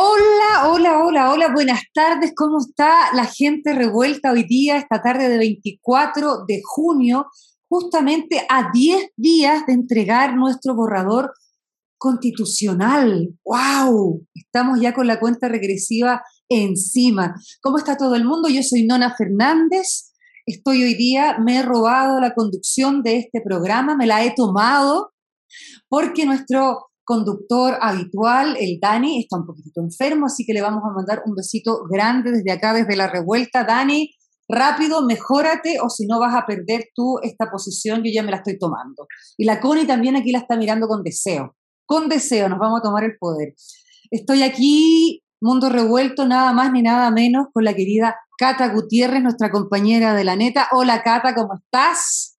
Hola, hola, hola, hola, buenas tardes. ¿Cómo está la gente revuelta hoy día, esta tarde de 24 de junio, justamente a 10 días de entregar nuestro borrador constitucional? ¡Wow! Estamos ya con la cuenta regresiva encima. ¿Cómo está todo el mundo? Yo soy Nona Fernández. Estoy hoy día, me he robado la conducción de este programa, me la he tomado porque nuestro conductor habitual, el Dani, está un poquito enfermo, así que le vamos a mandar un besito grande desde acá, desde la revuelta. Dani, rápido, mejórate o si no vas a perder tú esta posición, yo ya me la estoy tomando. Y la Connie también aquí la está mirando con deseo. Con deseo, nos vamos a tomar el poder. Estoy aquí, mundo revuelto, nada más ni nada menos, con la querida Cata Gutiérrez, nuestra compañera de la neta. Hola Cata, ¿cómo estás?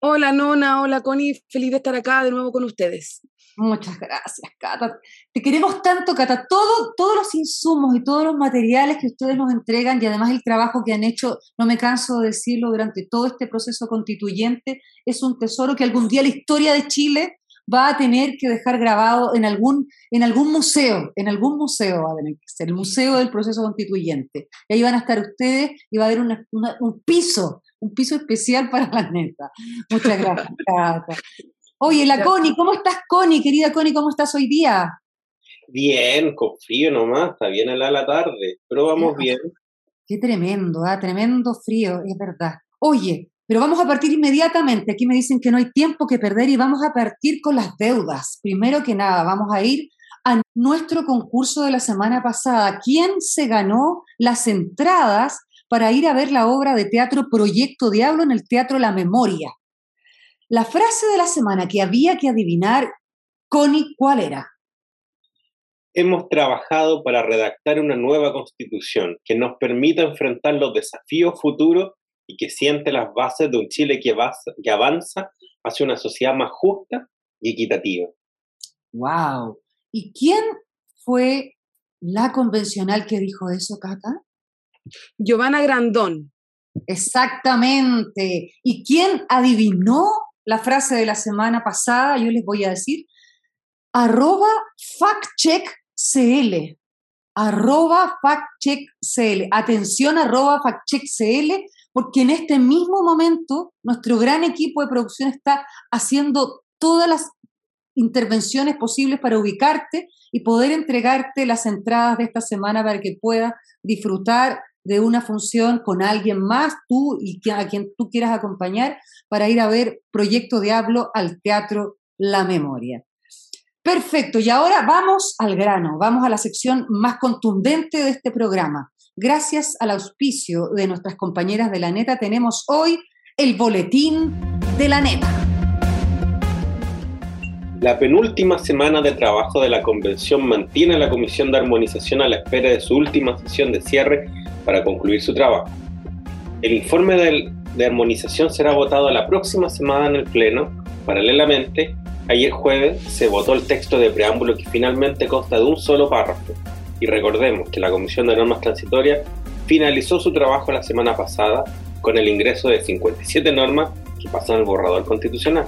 Hola Nona, hola Connie, feliz de estar acá de nuevo con ustedes. Muchas gracias, Cata. Te queremos tanto, Cata. Todo, todos los insumos y todos los materiales que ustedes nos entregan y además el trabajo que han hecho, no me canso de decirlo, durante todo este proceso constituyente, es un tesoro que algún día la historia de Chile va a tener que dejar grabado en algún, en algún museo, en algún museo va a tener que ser, el museo del proceso constituyente. Y ahí van a estar ustedes y va a haber un piso, un piso especial para la neta. Muchas gracias, Cata. Oye, la Connie, ¿cómo estás, Connie? Querida Connie, ¿cómo estás hoy día? Bien, con frío nomás, está bien a la tarde, pero vamos bien. Qué tremendo, ¿ah? tremendo frío, es verdad. Oye, pero vamos a partir inmediatamente. Aquí me dicen que no hay tiempo que perder y vamos a partir con las deudas. Primero que nada, vamos a ir a nuestro concurso de la semana pasada. ¿Quién se ganó las entradas para ir a ver la obra de teatro Proyecto Diablo en el Teatro La Memoria? La frase de la semana que había que adivinar, Connie, ¿cuál era? Hemos trabajado para redactar una nueva constitución que nos permita enfrentar los desafíos futuros y que siente las bases de un Chile que, que avanza hacia una sociedad más justa y equitativa. ¡Wow! ¿Y quién fue la convencional que dijo eso, Cata? Giovanna Grandón. Exactamente. ¿Y quién adivinó la frase de la semana pasada, yo les voy a decir, arroba factcheckcl, arroba factcheckcl, atención arroba factcheckcl, porque en este mismo momento nuestro gran equipo de producción está haciendo todas las intervenciones posibles para ubicarte y poder entregarte las entradas de esta semana para que puedas disfrutar de una función con alguien más, tú y a quien tú quieras acompañar, para ir a ver Proyecto Diablo al Teatro La Memoria. Perfecto, y ahora vamos al grano, vamos a la sección más contundente de este programa. Gracias al auspicio de nuestras compañeras de la neta, tenemos hoy el boletín de la neta. La penúltima semana de trabajo de la convención mantiene la Comisión de Armonización a la espera de su última sesión de cierre para concluir su trabajo. El informe de armonización será votado la próxima semana en el Pleno. Paralelamente, ayer jueves se votó el texto de preámbulo que finalmente consta de un solo párrafo. Y recordemos que la Comisión de Normas Transitorias finalizó su trabajo la semana pasada con el ingreso de 57 normas que pasan al borrador constitucional.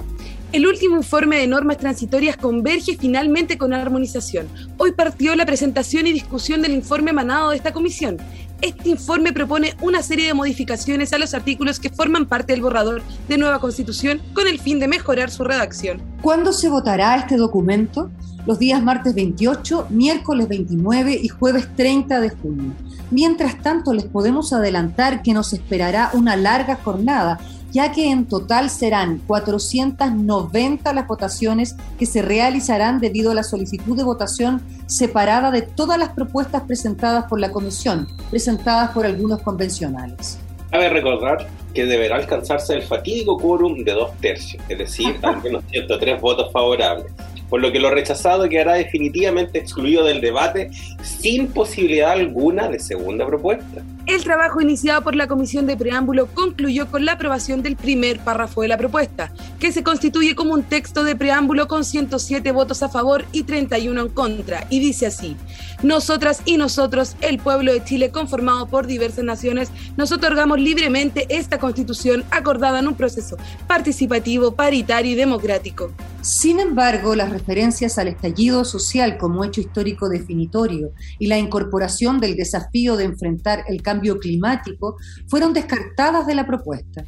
El último informe de normas transitorias converge finalmente con la armonización. Hoy partió la presentación y discusión del informe emanado de esta comisión. Este informe propone una serie de modificaciones a los artículos que forman parte del borrador de nueva constitución con el fin de mejorar su redacción. ¿Cuándo se votará este documento? Los días martes 28, miércoles 29 y jueves 30 de junio. Mientras tanto, les podemos adelantar que nos esperará una larga jornada ya que en total serán 490 las votaciones que se realizarán debido a la solicitud de votación separada de todas las propuestas presentadas por la Comisión, presentadas por algunos convencionales. Cabe recordar que deberá alcanzarse el fatídico quórum de dos tercios, es decir, al menos 103 votos favorables. por lo que lo rechazado quedará definitivamente excluido del debate sin posibilidad alguna de segunda propuesta. El trabajo iniciado por la Comisión de Preámbulo concluyó con la aprobación del primer párrafo de la propuesta, que se constituye como un texto de preámbulo con 107 votos a favor y 31 en contra, y dice así, nosotras y nosotros, el pueblo de Chile conformado por diversas naciones, nos otorgamos libremente esta constitución acordada en un proceso participativo, paritario y democrático. Sin embargo, las referencias al estallido social como hecho histórico definitorio y la incorporación del desafío de enfrentar el cambio climático fueron descartadas de la propuesta.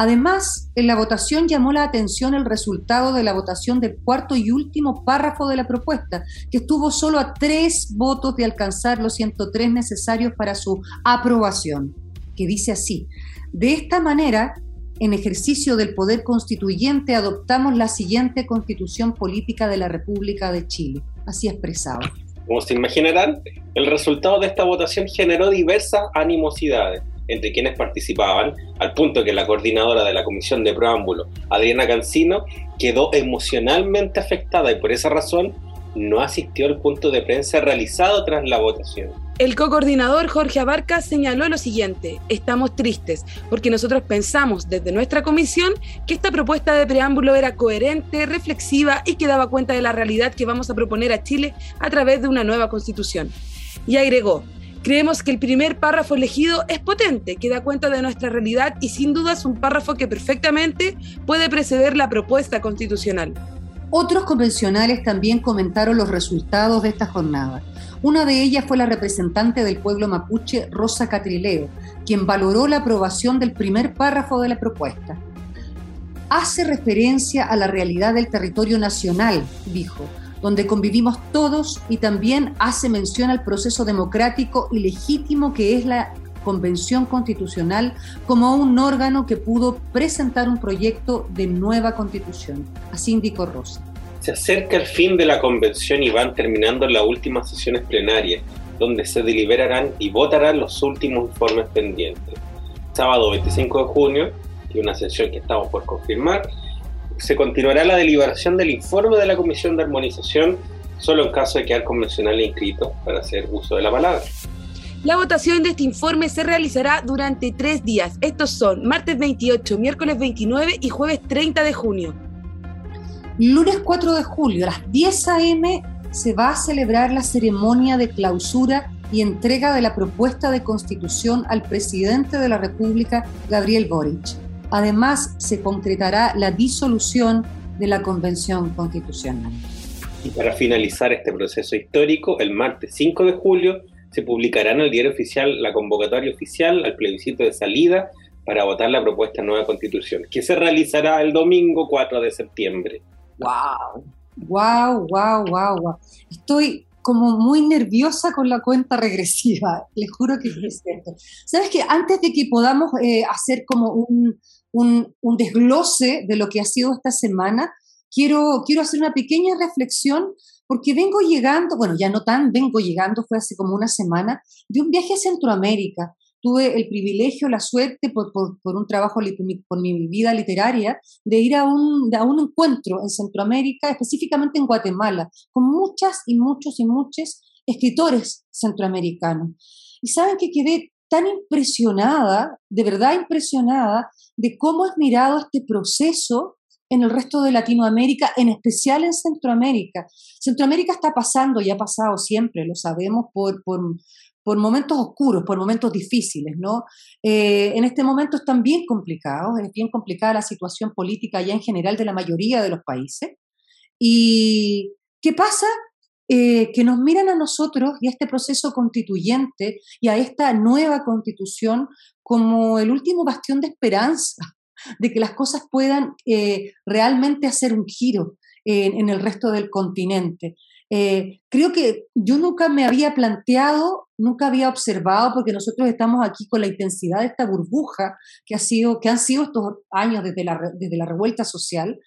Además, en la votación llamó la atención el resultado de la votación del cuarto y último párrafo de la propuesta, que estuvo solo a tres votos de alcanzar los 103 necesarios para su aprobación, que dice así, de esta manera, en ejercicio del poder constituyente, adoptamos la siguiente constitución política de la República de Chile, así expresado. Como se imaginarán, el resultado de esta votación generó diversas animosidades entre quienes participaban, al punto que la coordinadora de la Comisión de Preámbulo, Adriana Cancino, quedó emocionalmente afectada y por esa razón no asistió al punto de prensa realizado tras la votación. El co-coordinador Jorge Abarca señaló lo siguiente, estamos tristes porque nosotros pensamos desde nuestra comisión que esta propuesta de preámbulo era coherente, reflexiva y que daba cuenta de la realidad que vamos a proponer a Chile a través de una nueva constitución. Y agregó, Creemos que el primer párrafo elegido es potente, que da cuenta de nuestra realidad y sin duda es un párrafo que perfectamente puede preceder la propuesta constitucional. Otros convencionales también comentaron los resultados de esta jornada. Una de ellas fue la representante del pueblo mapuche, Rosa Catrileo, quien valoró la aprobación del primer párrafo de la propuesta. Hace referencia a la realidad del territorio nacional, dijo, donde convivimos todos y también hace mención al proceso democrático y legítimo que es la Convención Constitucional como un órgano que pudo presentar un proyecto de nueva constitución. Así indicó Rosa. Se acerca el fin de la convención y van terminando las últimas sesiones plenarias, donde se deliberarán y votarán los últimos informes pendientes. Sábado 25 de junio, y una sesión que estamos por confirmar, se continuará la deliberación del informe de la Comisión de Armonización solo en caso de quedar convencional e inscrito para hacer uso de la palabra. La votación de este informe se realizará durante tres días. Estos son martes 28, miércoles 29 y jueves 30 de junio. Lunes 4 de julio a las 10 a.m. se va a celebrar la ceremonia de clausura y entrega de la propuesta de constitución al presidente de la República, Gabriel Boric. Además, se concretará la disolución de la Convención Constitucional. Y para finalizar este proceso histórico, el martes 5 de julio se publicará en el diario oficial la convocatoria oficial al plebiscito de salida para votar la propuesta nueva constitución, que se realizará el domingo 4 de septiembre. ¡Wow! ¡Wow, wow, wow, wow! Estoy como muy nerviosa con la cuenta regresiva, les juro que es cierto. ¿Sabes que Antes de que podamos eh, hacer como un, un, desglose de lo que ha sido esta semana, quiero, quiero hacer una pequeña reflexión porque vengo llegando, bueno, ya no tan vengo llegando, fue hace como una semana, de un viaje a Centroamérica. Tuve el privilegio, la suerte, por, por, un trabajo, por mi, vida literaria, de ir a un, a un encuentro en Centroamérica, específicamente en Guatemala, con muchas y muchos y muchos escritores centroamericanos. Y saben que quedé tan impresionada, de verdad impresionada, de cómo es mirado este proceso en el resto de Latinoamérica, en especial en Centroamérica. Centroamérica está pasando y ha pasado siempre, lo sabemos, por, por, momentos oscuros, por momentos difíciles, ¿no? Eh, en este momento están bien complicados, es bien complicada la situación política ya en general de la mayoría de los países. ¿Y qué pasa? Eh, que nos miran a nosotros y a este proceso constituyente y a esta nueva constitución como el último bastión de esperanza de que las cosas puedan eh, realmente hacer un giro en, el resto del continente. Eh, creo que yo nunca me había planteado, nunca había observado, porque nosotros estamos aquí con la intensidad de esta burbuja que, ha sido, que han sido estos años desde la, desde la revuelta social,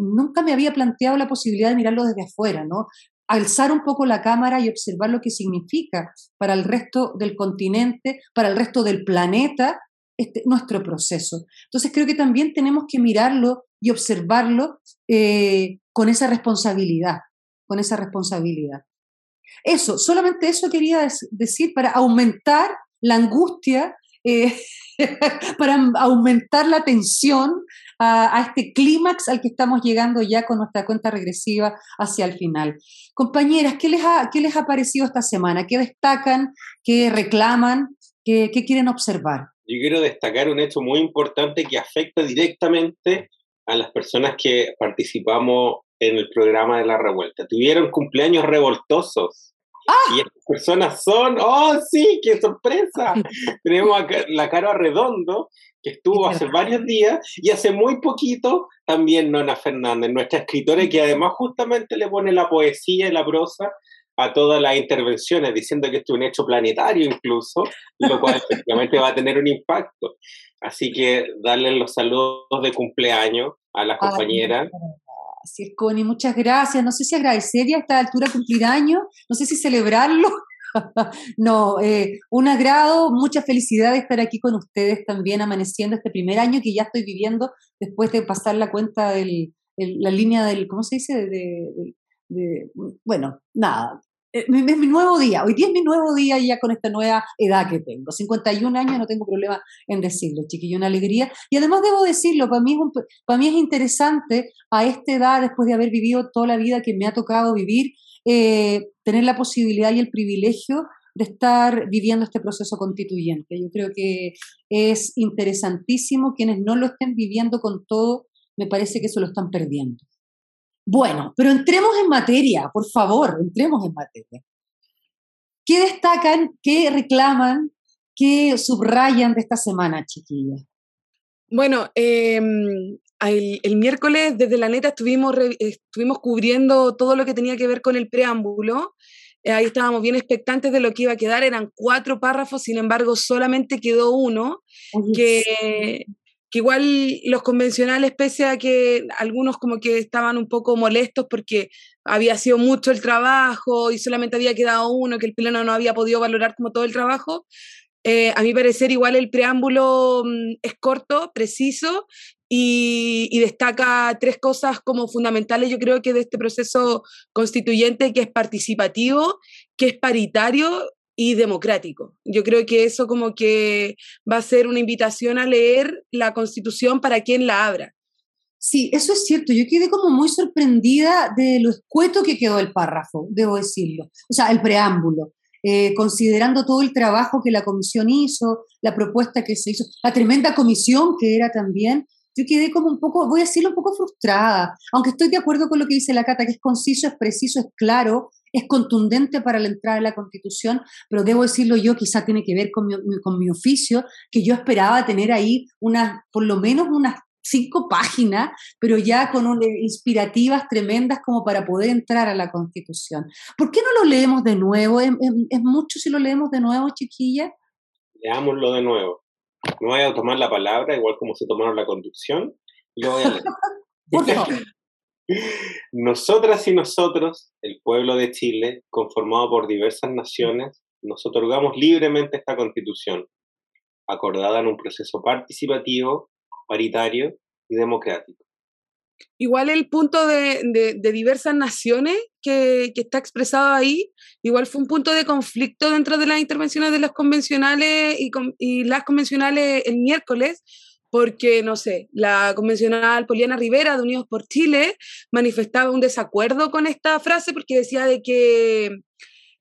nunca me había planteado la posibilidad de mirarlo desde afuera, ¿no? alzar un poco la cámara y observar lo que significa para el resto del continente, para el resto del planeta, este, nuestro proceso. Entonces creo que también tenemos que mirarlo y observarlo eh, con esa responsabilidad, con esa responsabilidad. Eso, solamente eso quería decir para aumentar la angustia, eh, para aumentar la tensión a, este clímax al que estamos llegando ya con nuestra cuenta regresiva hacia el final. Compañeras, ¿qué les ha, qué les ha parecido esta semana? ¿Qué destacan? ¿Qué reclaman? ¿Qué, qué quieren observar? Yo quiero destacar un hecho muy importante que afecta directamente a las personas que participamos en el programa de la revuelta. Tuvieron cumpleaños revoltosos. ¡Ah! Y estas personas son, ¡oh sí, qué sorpresa! Tenemos a la cara redondo, que estuvo hace varios días, y hace muy poquito también Nona Fernández, nuestra escritora, que además justamente le pone la poesía y la prosa a todas las intervenciones, diciendo que esto es un hecho planetario incluso, lo cual efectivamente va a tener un impacto. Así que darle los saludos de cumpleaños a las compañeras. Así es, Connie, muchas gracias. No sé si agradecerle a esta altura cumplir años, no sé si celebrarlo. no, eh, un agrado, mucha felicidad de estar aquí con ustedes también amaneciendo este primer año que ya estoy viviendo después de pasar la cuenta de la línea del, ¿cómo se dice? de, bueno, nada, es mi nuevo día, hoy día es mi nuevo día ya con esta nueva edad que tengo. 51 años, no tengo problema en decirlo, chiquillo, una alegría. Y además debo decirlo, para mí, es para mí es interesante a esta edad, después de haber vivido toda la vida que me ha tocado vivir, eh, tener la posibilidad y el privilegio de estar viviendo este proceso constituyente. Yo creo que es interesantísimo quienes no lo estén viviendo con todo, me parece que se lo están perdiendo. Bueno, pero entremos en materia, por favor, entremos en materia. ¿Qué destacan, qué reclaman, qué subrayan de esta semana, chiquillas? Bueno, em, el, miércoles desde la neta estuvimos, estuvimos cubriendo todo lo que tenía que ver con el preámbulo. Eh, ahí estábamos bien expectantes de lo que iba a quedar. Eran cuatro párrafos, sin embargo, solamente quedó uno, que, que igual los convencionales, pese a que algunos como que estaban un poco molestos porque había sido mucho el trabajo y solamente había quedado uno, que el pleno no había podido valorar como todo el trabajo, eh, a mi parecer igual el preámbulo mm, es corto, preciso y, y, destaca tres cosas como fundamentales, yo creo que de este proceso constituyente, que es participativo, que es paritario y democrático. Yo creo que eso como que va a ser una invitación a leer la constitución para quien la abra. Sí, eso es cierto. Yo quedé como muy sorprendida de lo escueto que quedó el párrafo, debo decirlo. O sea, el preámbulo. Eh, considerando todo el trabajo que la comisión hizo, la propuesta que se hizo, la tremenda comisión que era también, yo quedé como un poco, voy a decirlo, un poco frustrada, aunque estoy de acuerdo con lo que dice la Cata, que es conciso, es preciso, es claro, es contundente para la entrada de la Constitución, pero debo decirlo yo, quizá tiene que ver con mi, con mi oficio, que yo esperaba tener ahí unas, por lo menos unas cinco páginas, pero ya con inspirativas tremendas como para poder entrar a la Constitución. ¿Por qué no lo leemos de nuevo? ¿Es, mucho si lo leemos de nuevo, chiquilla? Leámoslo de nuevo. No voy a tomar la palabra, igual como se tomaron la conducción, y lo voy a leer. Por favor. Nosotras y nosotros, el pueblo de Chile, conformado por diversas naciones, nos otorgamos libremente esta constitución, acordada en un proceso participativo, paritario y democrático. Igual el punto de, diversas naciones que, está expresado ahí, igual fue un punto de conflicto dentro de las intervenciones de los convencionales y, y las convencionales el miércoles, porque, no sé, la convencional Poliana Rivera de Unidos por Chile manifestaba un desacuerdo con esta frase porque decía de que,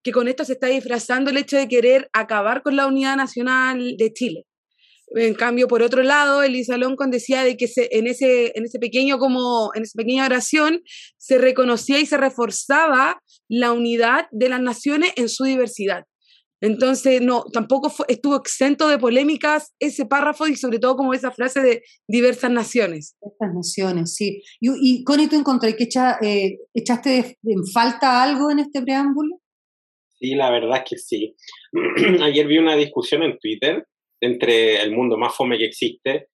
que con esto se está disfrazando el hecho de querer acabar con la unidad nacional de Chile. En cambio, por otro lado, Elisa Loncon decía de que en, ese, en, ese pequeño como, en esa pequeña oración se reconocía y se reforzaba la unidad de las naciones en su diversidad. Entonces, no, tampoco estuvo exento de polémicas ese párrafo y sobre todo como esa frase de diversas naciones. Diversas naciones, sí. Y, y Connie, ¿tú encontré que echa, eh, echaste en falta algo en este preámbulo? Sí, la verdad es que sí. Ayer vi una discusión en Twitter entre el mundo más fome que existe.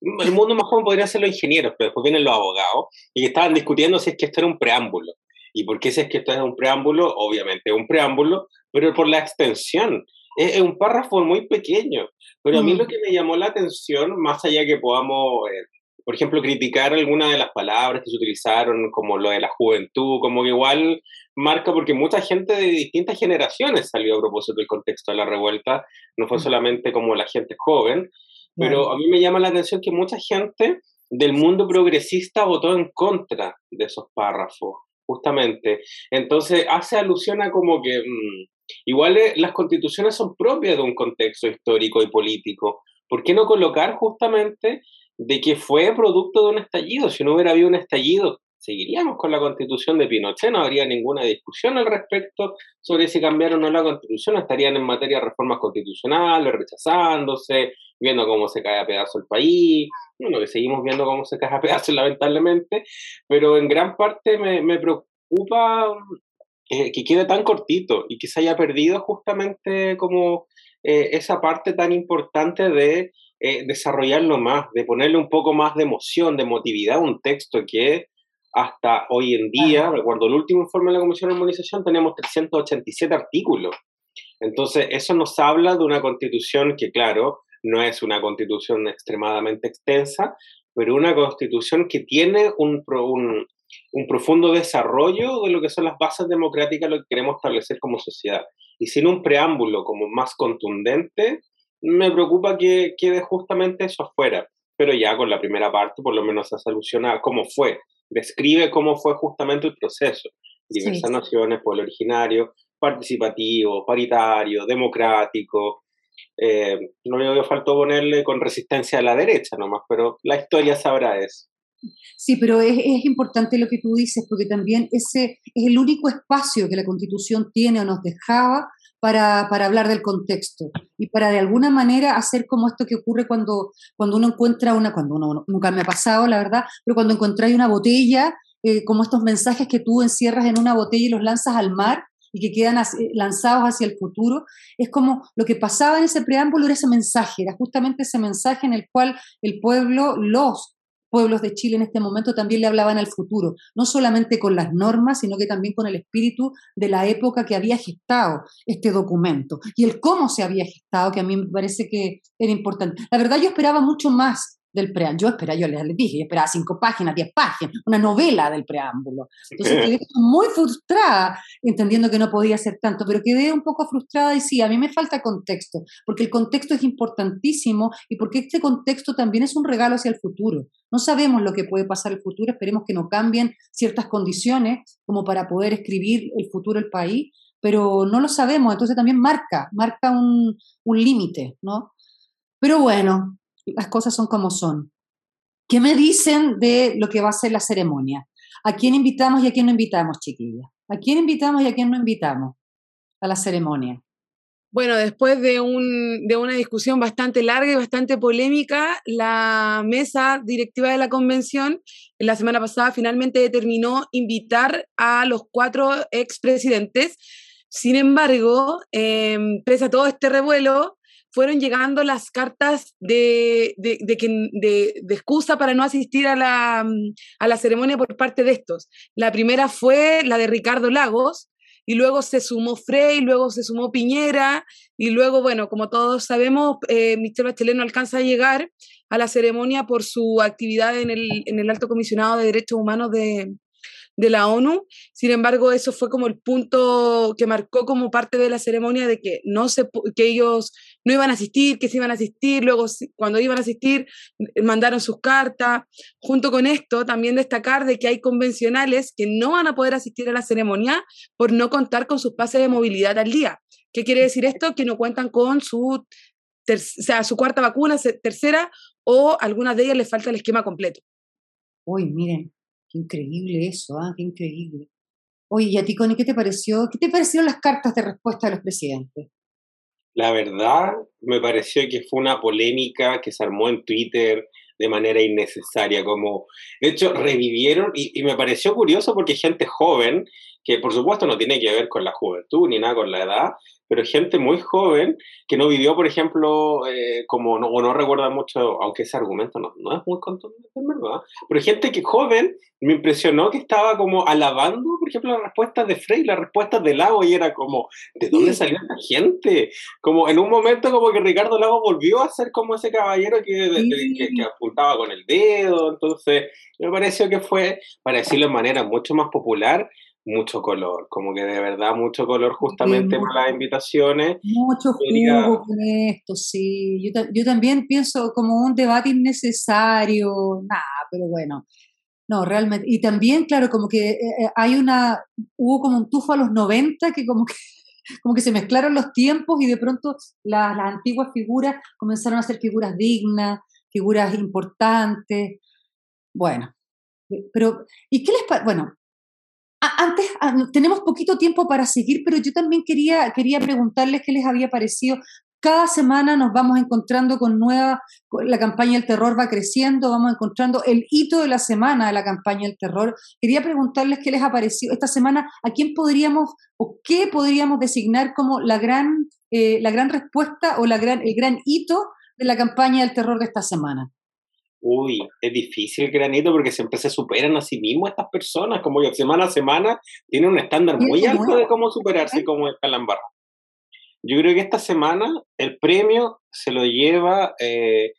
El mundo más fome podría ser los ingenieros, pero después vienen los abogados y estaban discutiendo si es que esto era un preámbulo. ¿Y por qué si es que esto es un preámbulo? Obviamente es un preámbulo, pero por la extensión. Es, un párrafo muy pequeño, pero a mí lo que me llamó la atención, más allá que podamos eh, por ejemplo, criticar algunas de las palabras que se utilizaron, como lo de la juventud, como que igual marca porque mucha gente de distintas generaciones salió a propósito del contexto de la revuelta, no fue solamente como la gente joven, pero a mí me llama la atención que mucha gente del mundo progresista votó en contra de esos párrafos, justamente. Entonces hace alusión a como que mm, igual eh, las constituciones son propias de un contexto histórico y político. ¿Por qué no colocar justamente de que fue producto de un estallido? Si no hubiera habido un estallido, seguiríamos con la constitución de Pinochet, no habría ninguna discusión al respecto sobre si cambiaron o no la constitución, estarían en materia de reformas constitucionales, rechazándose, viendo cómo se cae a pedazo el país, bueno, que seguimos viendo cómo se cae a pedazo lamentablemente, pero en gran parte me, preocupa eh, que quede tan cortito y que se haya perdido justamente como eh, esa parte tan importante de eh, desarrollarlo más, de ponerle un poco más de emoción, de emotividad a un texto que hasta hoy en día, recuerdo el último informe de la Comisión de Armonización, tenemos 387 artículos. Entonces, eso nos habla de una constitución que, claro, no es una constitución extremadamente extensa, pero una constitución que tiene un, un, un, profundo desarrollo de lo que son las bases democráticas, lo que queremos establecer como sociedad. Y sin un preámbulo como más contundente, me preocupa que quede justamente eso afuera. Pero ya con la primera parte, por lo menos se soluciona cómo fue, describe cómo fue justamente el proceso. Diversas naciones, pueblo originario, participativo, paritario, democrático. Eh, único que faltó ponerle con resistencia a la derecha nomás, pero la historia sabrá eso. Sí, pero es, importante lo que tú dices, porque también ese es el único espacio que la Constitución tiene o nos dejaba para, para, hablar del contexto y para de alguna manera hacer como esto que ocurre cuando, cuando uno encuentra una, cuando uno nunca me ha pasado, la verdad, pero cuando encontráis una botella, eh, como estos mensajes que tú encierras en una botella y los lanzas al mar y que quedan lanzados hacia el futuro, es como lo que pasaba en ese preámbulo era ese mensaje, era justamente ese mensaje en el cual el pueblo, los pueblos de Chile en este momento también le hablaban al futuro, no solamente con las normas, sino que también con el espíritu de la época que había gestado este documento y el cómo se había gestado, que a mí me parece que era importante. La verdad yo esperaba mucho más del preámbulo. Yo esperaba, yo les dije, yo esperaba cinco páginas, diez páginas, una novela del preámbulo. Entonces quedé muy frustrada, entendiendo que no podía ser tanto, pero quedé un poco frustrada y sí, a mí me falta contexto, porque el contexto es importantísimo y porque este contexto también es un regalo hacia el futuro. No sabemos lo que puede pasar en el futuro, esperemos que no cambien ciertas condiciones como para poder escribir el futuro del país, pero no lo sabemos, entonces también marca, marca un, un límite, ¿no? Pero bueno, las cosas son como son. ¿Qué me dicen de lo que va a ser la ceremonia? ¿A quién invitamos y a quién no invitamos, chiquilla? ¿A quién invitamos y a quién no invitamos a la ceremonia? Bueno, después de, un, de, una discusión bastante larga y bastante polémica, la mesa directiva de la convención la semana pasada finalmente determinó invitar a los cuatro expresidentes. Sin embargo, eh, pese a todo este revuelo, fueron llegando las cartas de, de, de, excusa para no asistir a la, a la ceremonia por parte de estos. La primera fue la de Ricardo Lagos, y luego se sumó Frey, luego se sumó Piñera, y luego, bueno, como todos sabemos, eh, Michelle Bachelet no alcanza a llegar a la ceremonia por su actividad en el, en el Alto Comisionado de Derechos Humanos de, de la ONU. Sin embargo, eso fue como el punto que marcó como parte de la ceremonia de que no se que ellos no iban a asistir, que se iban a asistir, luego cuando iban a asistir mandaron sus cartas. Junto con esto, también destacar de que hay convencionales que no van a poder asistir a la ceremonia por no contar con sus pases de movilidad al día. ¿Qué quiere decir esto? Que no cuentan con su, sea, su cuarta vacuna, tercera, o algunas de ellas les falta el esquema completo. Uy, miren, qué increíble eso, ¿ah? qué increíble. Oye, ¿y a ti, Connie, qué te pareció? ¿Qué te parecieron las cartas de respuesta de los presidentes? La verdad, me pareció que fue una polémica que se armó en Twitter de manera innecesaria, como, de hecho, revivieron, y, me pareció curioso porque gente joven que por supuesto no tiene que ver con la juventud ni nada con la edad, pero gente muy joven que no vivió, por ejemplo, eh, como no, o no recuerda mucho, aunque ese argumento no, no es muy contundente, verdad, pero gente que joven me impresionó que estaba como alabando, por ejemplo, las respuestas de Frey, las respuestas de Lago, y era como, ¿de dónde salió esta gente? Como en un momento como que Ricardo Lago volvió a ser como ese caballero que, que, apuntaba con el dedo, entonces me pareció que fue, para decirlo de manera mucho más popular, mucho color, como que de verdad mucho color justamente por las invitaciones. Mucho jugo con esto, sí. Yo, yo, también pienso como un debate innecesario, nada, pero bueno. No, realmente. Y también, claro, como que eh, eh, hay una, hubo como un tufo a los 90 que como que como que se mezclaron los tiempos y de pronto las, las antiguas figuras comenzaron a ser figuras dignas, figuras importantes. Bueno, pero, ¿y qué les parece? Bueno, antes, tenemos poquito tiempo para seguir, pero yo también quería, quería preguntarles qué les había parecido. Cada semana nos vamos encontrando con nueva, la campaña del terror va creciendo, vamos encontrando el hito de la semana de la campaña del terror. Quería preguntarles qué les ha parecido esta semana, a quién podríamos o qué podríamos designar como la gran, eh, la gran respuesta o la gran, el gran hito de la campaña del terror de esta semana. Uy, es difícil, granito, porque siempre se superan a sí mismos estas personas, como que semana a semana tienen un estándar muy alto de cómo superarse como Calambar. Yo creo que esta semana el premio se lo lleva, eh,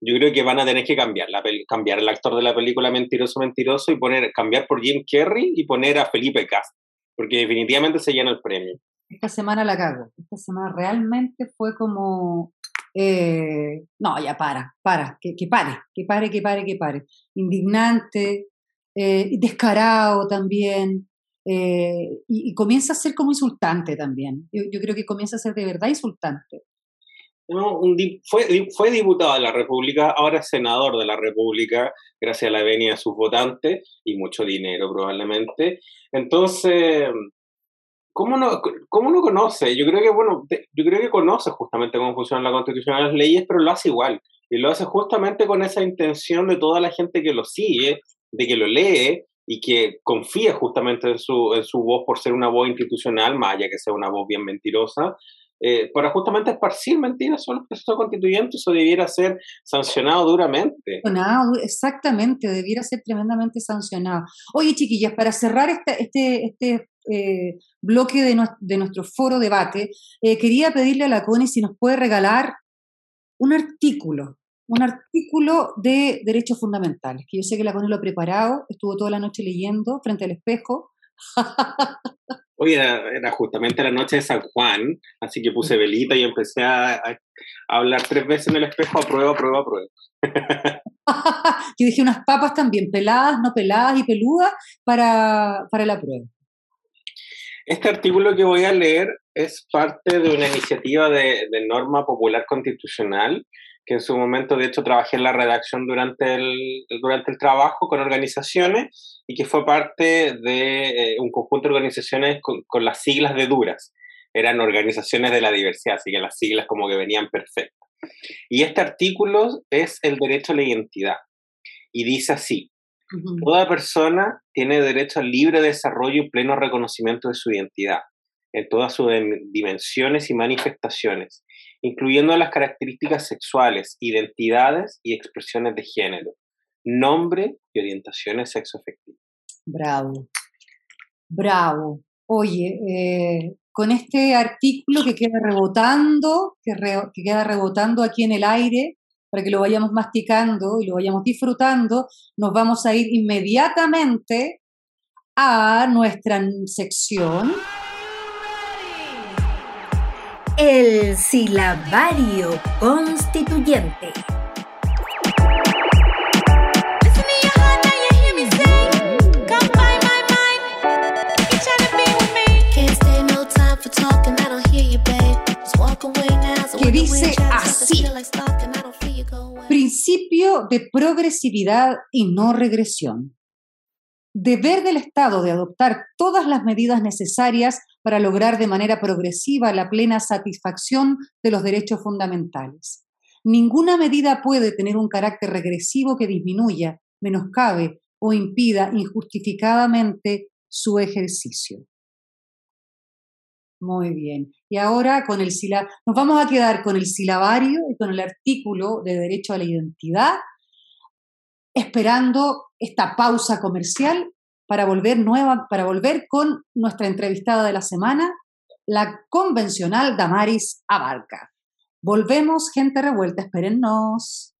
yo creo que van a tener que cambiar, la cambiar el actor de la película Mentiroso, Mentiroso y poner, cambiar por Jim Carrey y poner a Felipe Cast, porque definitivamente se llena el premio. Esta semana la cago, esta semana realmente fue como eh, no, ya para, para, que, pare, que pare, que pare, que pare. Indignante, eh, descarado también, eh, y, comienza a ser como insultante también. Yo, creo que comienza a ser de verdad insultante. fue, fue diputado de la República, ahora es senador de la República, gracias a la venia de sus votantes y mucho dinero probablemente. Entonces, ¿Cómo no, ¿Cómo no conoce? Yo creo que, bueno, yo creo que conoce justamente cómo funcionan la Constitución y las leyes, pero lo hace igual. Y lo hace justamente con esa intención de toda la gente que lo sigue, de que lo lee y que confía justamente en su, en su voz por ser una voz institucional, más allá que sea una voz bien mentirosa, eh, para justamente esparcir mentiras sobre los procesos constituyentes, eso debiera ser sancionado duramente. Sancionado, exactamente, debiera ser tremendamente sancionado. Oye, chiquillas, para cerrar este, este, eh, bloque de, nuestro foro debate, eh, quería pedirle a la CONE si nos puede regalar un artículo, un artículo de derechos fundamentales, que yo sé que la CONE lo ha preparado, estuvo toda la noche leyendo frente al espejo. Hoy era, justamente la noche de San Juan, así que puse velita y empecé a, hablar tres veces en el espejo, a prueba, a prueba, a prueba. yo dije unas papas también, peladas, no peladas y peludas, para, para la prueba. Este artículo que voy a leer es parte de una iniciativa de, norma popular constitucional que en su momento, de hecho, trabajé en la redacción durante el, durante el trabajo con organizaciones y que fue parte de eh, un conjunto de organizaciones con, con, las siglas de duras. Eran organizaciones de la diversidad, así que las siglas como que venían perfectas. Y este artículo es el derecho a la identidad. Y dice así, Toda persona tiene derecho al libre desarrollo y pleno reconocimiento de su identidad, en todas sus dimensiones y manifestaciones, incluyendo las características sexuales, identidades y expresiones de género, nombre y orientaciones sexoafectivas. Bravo, bravo. Oye, eh, con este artículo que queda rebotando, que, que queda rebotando aquí en el aire, para que lo vayamos masticando y lo vayamos disfrutando, nos vamos a ir inmediatamente a nuestra sección. El silabario constituyente. Que dice así. Principio de progresividad y no regresión. Deber del Estado de adoptar todas las medidas necesarias para lograr de manera progresiva la plena satisfacción de los derechos fundamentales. Ninguna medida puede tener un carácter regresivo que disminuya, menoscabe o impida injustificadamente su ejercicio. Muy bien. Y ahora con el sila nos vamos a quedar con el silabario y con el artículo de derecho a la identidad, esperando esta pausa comercial para volver nueva, para volver con nuestra entrevistada de la semana, la convencional Damaris Abarca. Volvemos, gente revuelta, espérennos.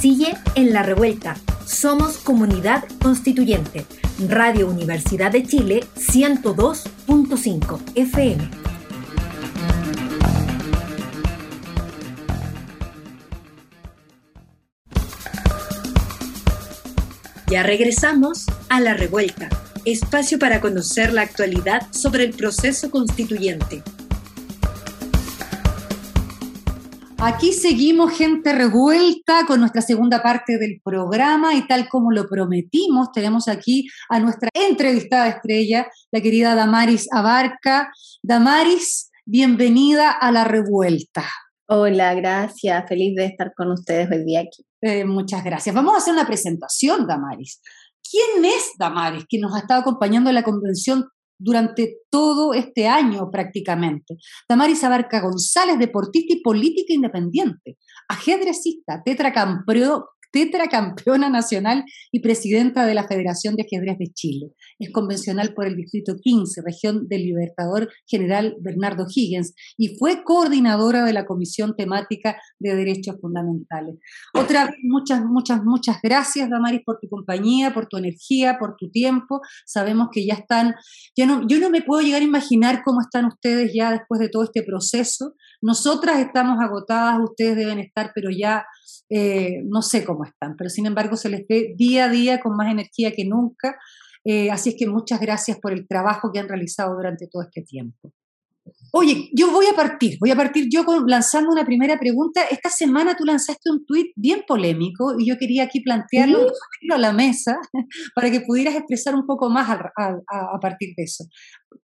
Sigue en la revuelta. Somos comunidad constituyente. Radio Universidad de Chile 102.5 FM. Ya regresamos a La Revuelta, espacio para conocer la actualidad sobre el proceso constituyente. Aquí seguimos gente revuelta con nuestra segunda parte del programa y tal como lo prometimos, tenemos aquí a nuestra entrevistada estrella, la querida Damaris Abarca. Damaris, bienvenida a la revuelta. Hola, gracias. Feliz de estar con ustedes hoy día aquí. Eh, muchas gracias. Vamos a hacer una presentación, Damaris. ¿Quién es Damaris, que nos ha estado acompañando en la convención durante todo este año prácticamente. Damaris Abarca González, deportista y política independiente, ajedrecista, tetracampeón, tetracampeona nacional y presidenta de la Federación de Ajedrez de Chile. Es convencional por el Distrito 15, región del Libertador General Bernardo Higgins, y fue coordinadora de la Comisión Temática de Derechos Fundamentales. Otra vez, muchas, muchas, muchas gracias, Damaris, por tu compañía, por tu energía, por tu tiempo. Sabemos que ya están, yo no, yo no me puedo llegar a imaginar cómo están ustedes ya después de todo este proceso. Nosotras estamos agotadas, ustedes deben estar, pero ya eh, no sé cómo están, pero sin embargo se les ve día a día con más energía que nunca. Eh, así es que muchas gracias por el trabajo que han realizado durante todo este tiempo. Oye, yo voy a partir, voy a partir yo lanzando una primera pregunta. Esta semana tú lanzaste un tuit bien polémico y yo quería aquí plantearlo a la mesa para que pudieras expresar un poco más a, partir de eso.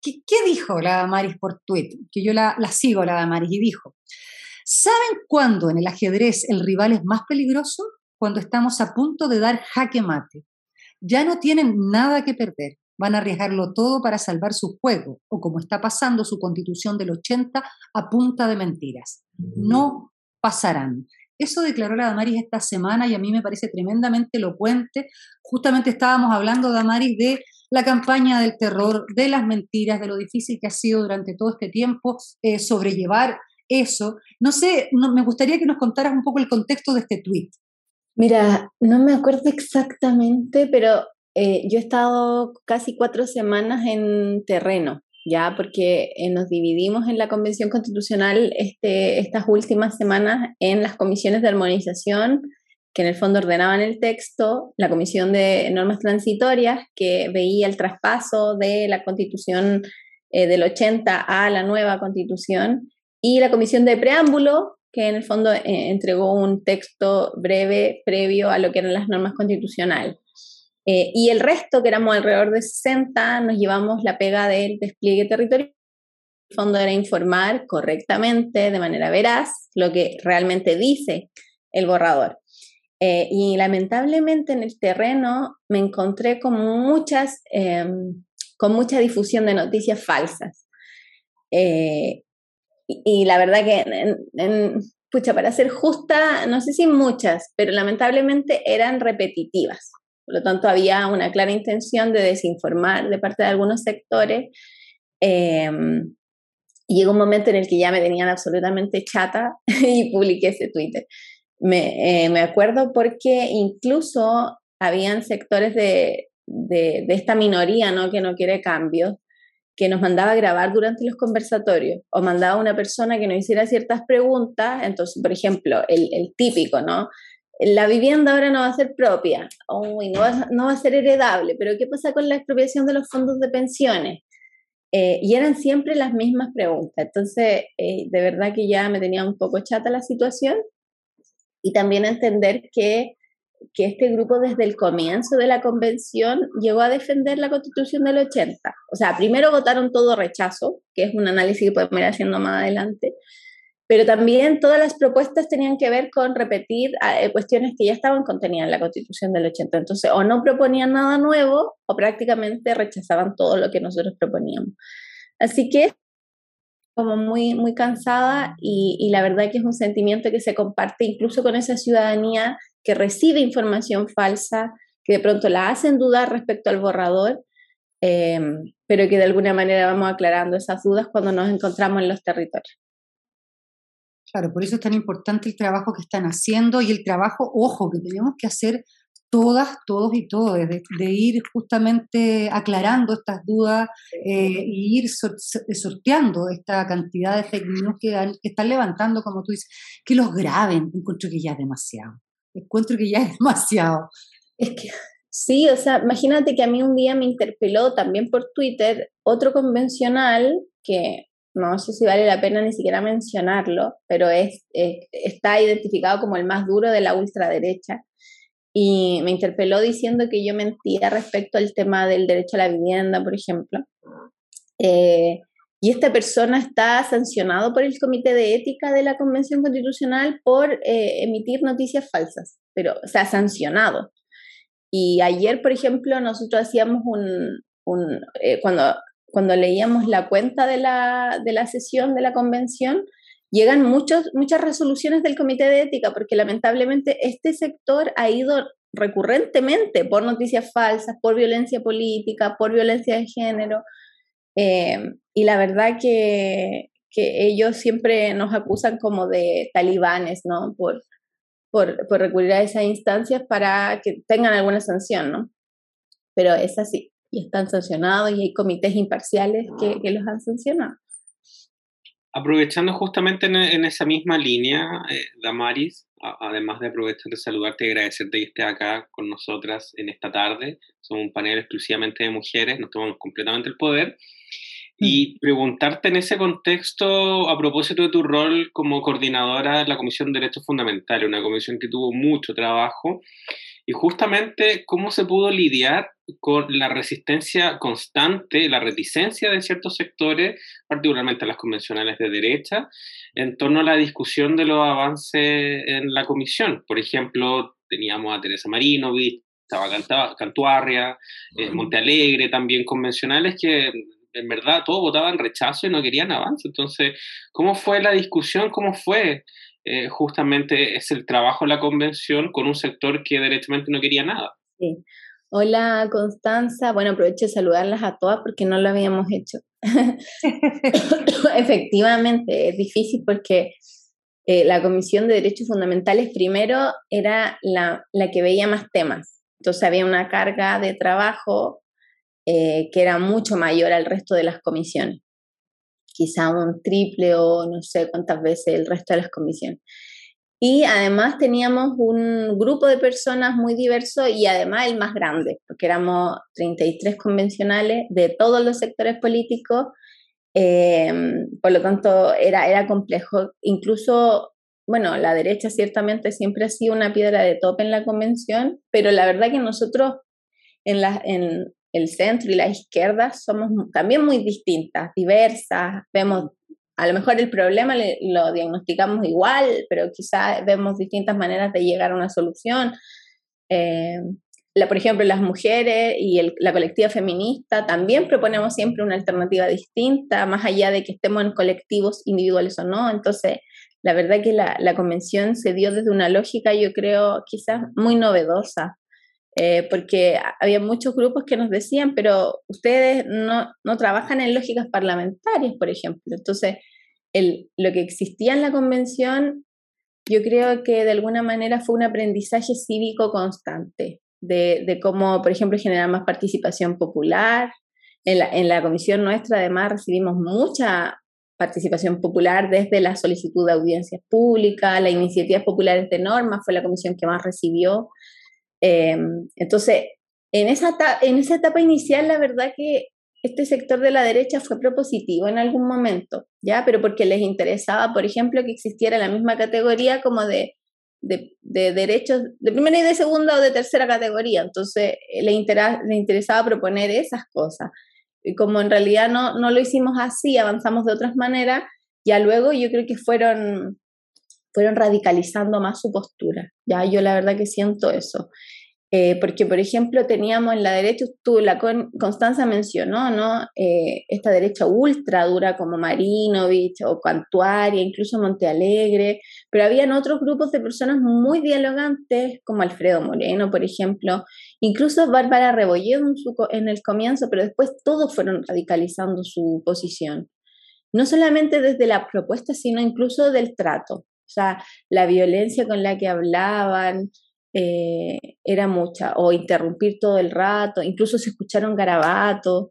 ¿Qué, dijo la Damaris por tuit? Que yo la, la sigo, la Damaris, y dijo, ¿Saben cuándo en el ajedrez el rival es más peligroso? Cuando estamos a punto de dar jaque mate. Ya no tienen nada que perder. Van a arriesgarlo todo para salvar su juego, o como está pasando su constitución del 80 a punta de mentiras. No pasarán. Eso declaró la Damaris esta semana y a mí me parece tremendamente elocuente. Justamente estábamos hablando, Damaris, de la campaña del terror, de las mentiras, de lo difícil que ha sido durante todo este tiempo eh, sobrellevar eso. No sé, me gustaría que nos contaras un poco el contexto de este tweet. Mira, no me acuerdo exactamente, pero eh, yo he estado casi cuatro semanas en terreno, ya, porque eh, nos dividimos en la Convención Constitucional este, estas últimas semanas en las comisiones de armonización, que en el fondo ordenaban el texto, la Comisión de Normas Transitorias, que veía el traspaso de la Constitución eh, del 80 a la nueva Constitución, y la comisión de preámbulo, que en el fondo eh, entregó un texto breve previo a lo que eran las normas constitucionales. Eh, y el resto, que éramos alrededor de 60, nos llevamos la pega del despliegue territorial. El fondo era informar correctamente, de manera veraz, lo que realmente dice el borrador. Eh, y lamentablemente en el terreno me encontré con muchas, em, con mucha difusión de noticias falsas. Y, la verdad que, en, pucha, para ser justa, no sé si muchas, pero lamentablemente eran repetitivas. Por lo tanto, había una clara intención de desinformar de parte de algunos sectores. Em, y llegó un momento en el que ya me tenían absolutamente chata y publiqué ese Twitter. Me, eh, me acuerdo porque incluso habían sectores de, de, de, esta minoría ¿no? que no quiere cambios, que nos mandaba a grabar durante los conversatorios o mandaba a una persona que nos hiciera ciertas preguntas. Entonces, por ejemplo, el, típico, ¿no? La vivienda ahora no va a ser propia, Uy, no, va, no va a ser heredable, pero ¿qué pasa con la expropiación de los fondos de pensiones? Eh, y eran siempre las mismas preguntas. Entonces, eh, de verdad que ya me tenía un poco chata la situación y también entender que que este grupo desde el comienzo de la convención llegó a defender la constitución del 80. O sea, primero votaron todo rechazo, que es un análisis que podemos ir haciendo más adelante, pero también todas las propuestas tenían que ver con repetir eh, cuestiones que ya estaban contenidas en la Constitución del 80. Entonces, o no proponían nada nuevo o prácticamente rechazaban todo lo que nosotros proponíamos. Así que como muy, muy cansada y, y la verdad que es un sentimiento que se comparte incluso con esa ciudadanía que recibe información falsa, que de pronto la hacen dudar respecto al borrador, eh, pero que de alguna manera vamos aclarando esas dudas cuando nos encontramos en los territorios. Claro, por eso es tan importante el trabajo que están haciendo y el trabajo, ojo, que tenemos que hacer todas, todos y todos, de, ir justamente aclarando estas dudas eh, y ir sorteando esta cantidad de fake news que, están levantando, como tú dices, que los graben, encuentro que ya es demasiado, encuentro que ya es demasiado. Es que sí, o sea, imagínate que a mí un día me interpeló también por Twitter otro convencional que no sé si vale la pena ni siquiera mencionarlo, pero es, está identificado como el más duro de la ultraderecha. Y me interpeló diciendo que yo mentía respecto al tema del derecho a la vivienda, por ejemplo. Eh, y esta persona está sancionado por el Comité de Ética de la Convención Constitucional por eh, emitir noticias falsas, pero, o sea, sancionado. Y ayer, por ejemplo, nosotros hacíamos un, eh, cuando cuando leíamos la cuenta de la, de la sesión de la convención, llegan muchos, muchas resoluciones del Comité de Ética, porque lamentablemente este sector ha ido recurrentemente por noticias falsas, por violencia política, por violencia de género, eh, y la verdad que, que, ellos siempre nos acusan como de talibanes, ¿no? Por, por, por recurrir a esas instancias para que tengan alguna sanción, ¿no? Pero es así y están sancionados y hay comités imparciales que, que los han sancionado. Aprovechando justamente en, esa misma línea, eh, Damaris, además de aprovechar de saludarte y agradecerte que estés acá con nosotras en esta tarde, somos un panel exclusivamente de mujeres, nos tomamos completamente el poder, y mm. preguntarte en ese contexto, a propósito de tu rol como coordinadora de la Comisión de Derechos Fundamentales, una comisión que tuvo mucho trabajo, y justamente cómo se pudo lidiar con la resistencia constante, la reticencia de ciertos sectores, particularmente las convencionales de derecha, en torno a la discusión de los avances en la comisión. Por ejemplo, teníamos a Teresa Marinovich, estaba Cantuarria, eh, Montealegre, también convencionales que en verdad todos votaban rechazo y no querían avance. Entonces, ¿cómo fue la discusión? ¿Cómo fue eh, justamente es el trabajo de la convención con un sector que derechamente no quería nada. Sí. Hola Constanza, bueno, aprovecho de saludarlas a todas porque no lo habíamos hecho. Efectivamente, es difícil porque eh, la Comisión de Derechos Fundamentales primero era la, la, que veía más temas, entonces había una carga de trabajo eh, que era mucho mayor al resto de las comisiones quizá un triple o no sé cuántas veces el resto de las comisiones. Y además teníamos un grupo de personas muy diverso y además el más grande, porque éramos 33 convencionales de todos los sectores políticos, em, por lo tanto era, era complejo. Incluso, bueno, la derecha ciertamente siempre ha sido una piedra de tope en la convención, pero la verdad que nosotros en, la, en, el centro y la izquierda somos también muy distintas, diversas, vemos, a lo mejor el problema lo diagnosticamos igual, pero quizás vemos distintas maneras de llegar a una solución. Eh, la, por ejemplo, las mujeres y la colectiva feminista también proponemos siempre una alternativa distinta, más allá de que estemos en colectivos individuales o no. Entonces, la verdad que la, la convención se dio desde una lógica, yo creo, quizás muy novedosa, eh, porque había muchos grupos que nos decían, pero ustedes no, no trabajan en lógicas parlamentarias, por ejemplo. Entonces, el, lo que existía en la convención, yo creo que de alguna manera fue un aprendizaje cívico constante, de, de cómo, por ejemplo, generar más participación popular. En la, en la comisión nuestra, además, recibimos mucha participación popular desde la solicitud de audiencias públicas, las iniciativas populares de normas fue la comisión que más recibió. Em, entonces, en esa, en esa etapa inicial, la verdad que este sector de la derecha fue propositivo en algún momento, ¿ya? Pero porque les interesaba, por ejemplo, que existiera la misma categoría como de, de, derechos de primera y de segunda o de tercera categoría. Entonces, eh, le, le interesaba proponer esas cosas. Y como en realidad no, no lo hicimos así, avanzamos de otras maneras, Ya luego yo creo que fueron, fueron radicalizando más su postura. Ya yo la verdad que siento eso. Eh, porque, por ejemplo, teníamos en la derecha, tú, la Constanza mencionó, ¿no? Eh, esta derecha ultra dura como Marinovich o Cantuaria, incluso Montealegre, pero habían otros grupos de personas muy dialogantes, como Alfredo Moreno, por ejemplo, incluso Bárbara Rebolledo en, en el comienzo, pero después todos fueron radicalizando su posición. No solamente desde la propuesta, sino incluso del trato. O sea, la violencia con la que hablaban, eh, era mucha, o interrumpir todo el rato, incluso se escucharon garabatos,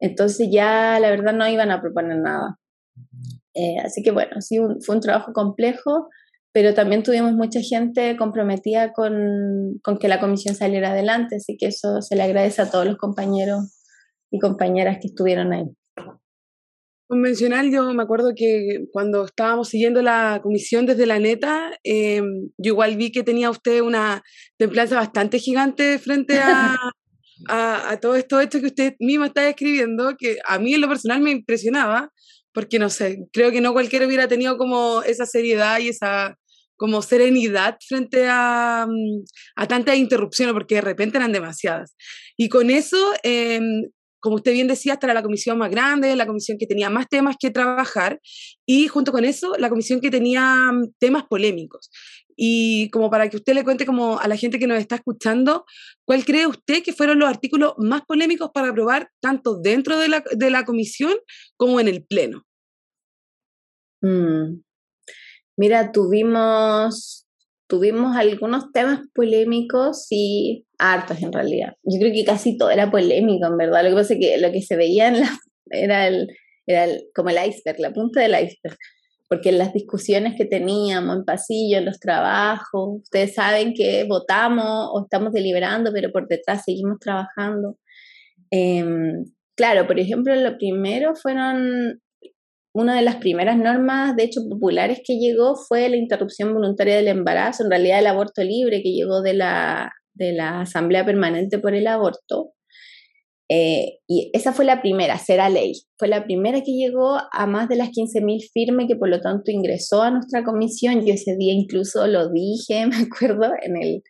entonces ya la verdad no iban a proponer nada. Eh, así que bueno, sí, fue un trabajo complejo, pero también tuvimos mucha gente comprometida con, con, que la comisión saliera adelante, así que eso se le agradece a todos los compañeros y compañeras que estuvieron ahí convencional, yo me acuerdo que cuando estábamos siguiendo la comisión desde la neta, em, yo igual vi que tenía usted una templanza bastante gigante frente a, a, todo esto hecho que usted misma está escribiendo, que a mí en lo personal me impresionaba, porque no sé, creo que no cualquiera hubiera tenido como esa seriedad y esa como serenidad frente a, mm, a tantas interrupciones, porque de repente eran demasiadas. Y con eso, eh, como usted bien decía, esta era la comisión más grande, la comisión que tenía más temas que trabajar y junto con eso, la comisión que tenía mm, temas polémicos. Y como para que usted le cuente como a la gente que nos está escuchando, ¿cuál cree usted que fueron los artículos más polémicos para aprobar tanto dentro de la, de la comisión como en el Pleno? Mm. Mira, tuvimos tuvimos algunos temas polémicos y hartos en realidad. Yo creo que casi todo era polémico, en verdad. Lo que pasa es que lo que se veía en la, era, el, era como el iceberg, la punta del iceberg. Porque en las discusiones que teníamos en pasillo, en los trabajos, ustedes saben que votamos o estamos deliberando, pero por detrás seguimos trabajando. Em, claro, por ejemplo, lo primero fueron una de las primeras normas, de hecho, populares que llegó fue la interrupción voluntaria del embarazo, en realidad el aborto libre que llegó de la, de la Asamblea Permanente por el Aborto. Eh, y esa fue la primera, será ley. Fue la primera que llegó a más de las 15.000 firmes que por lo tanto ingresó a nuestra comisión. Yo ese día incluso lo dije, me acuerdo, en el,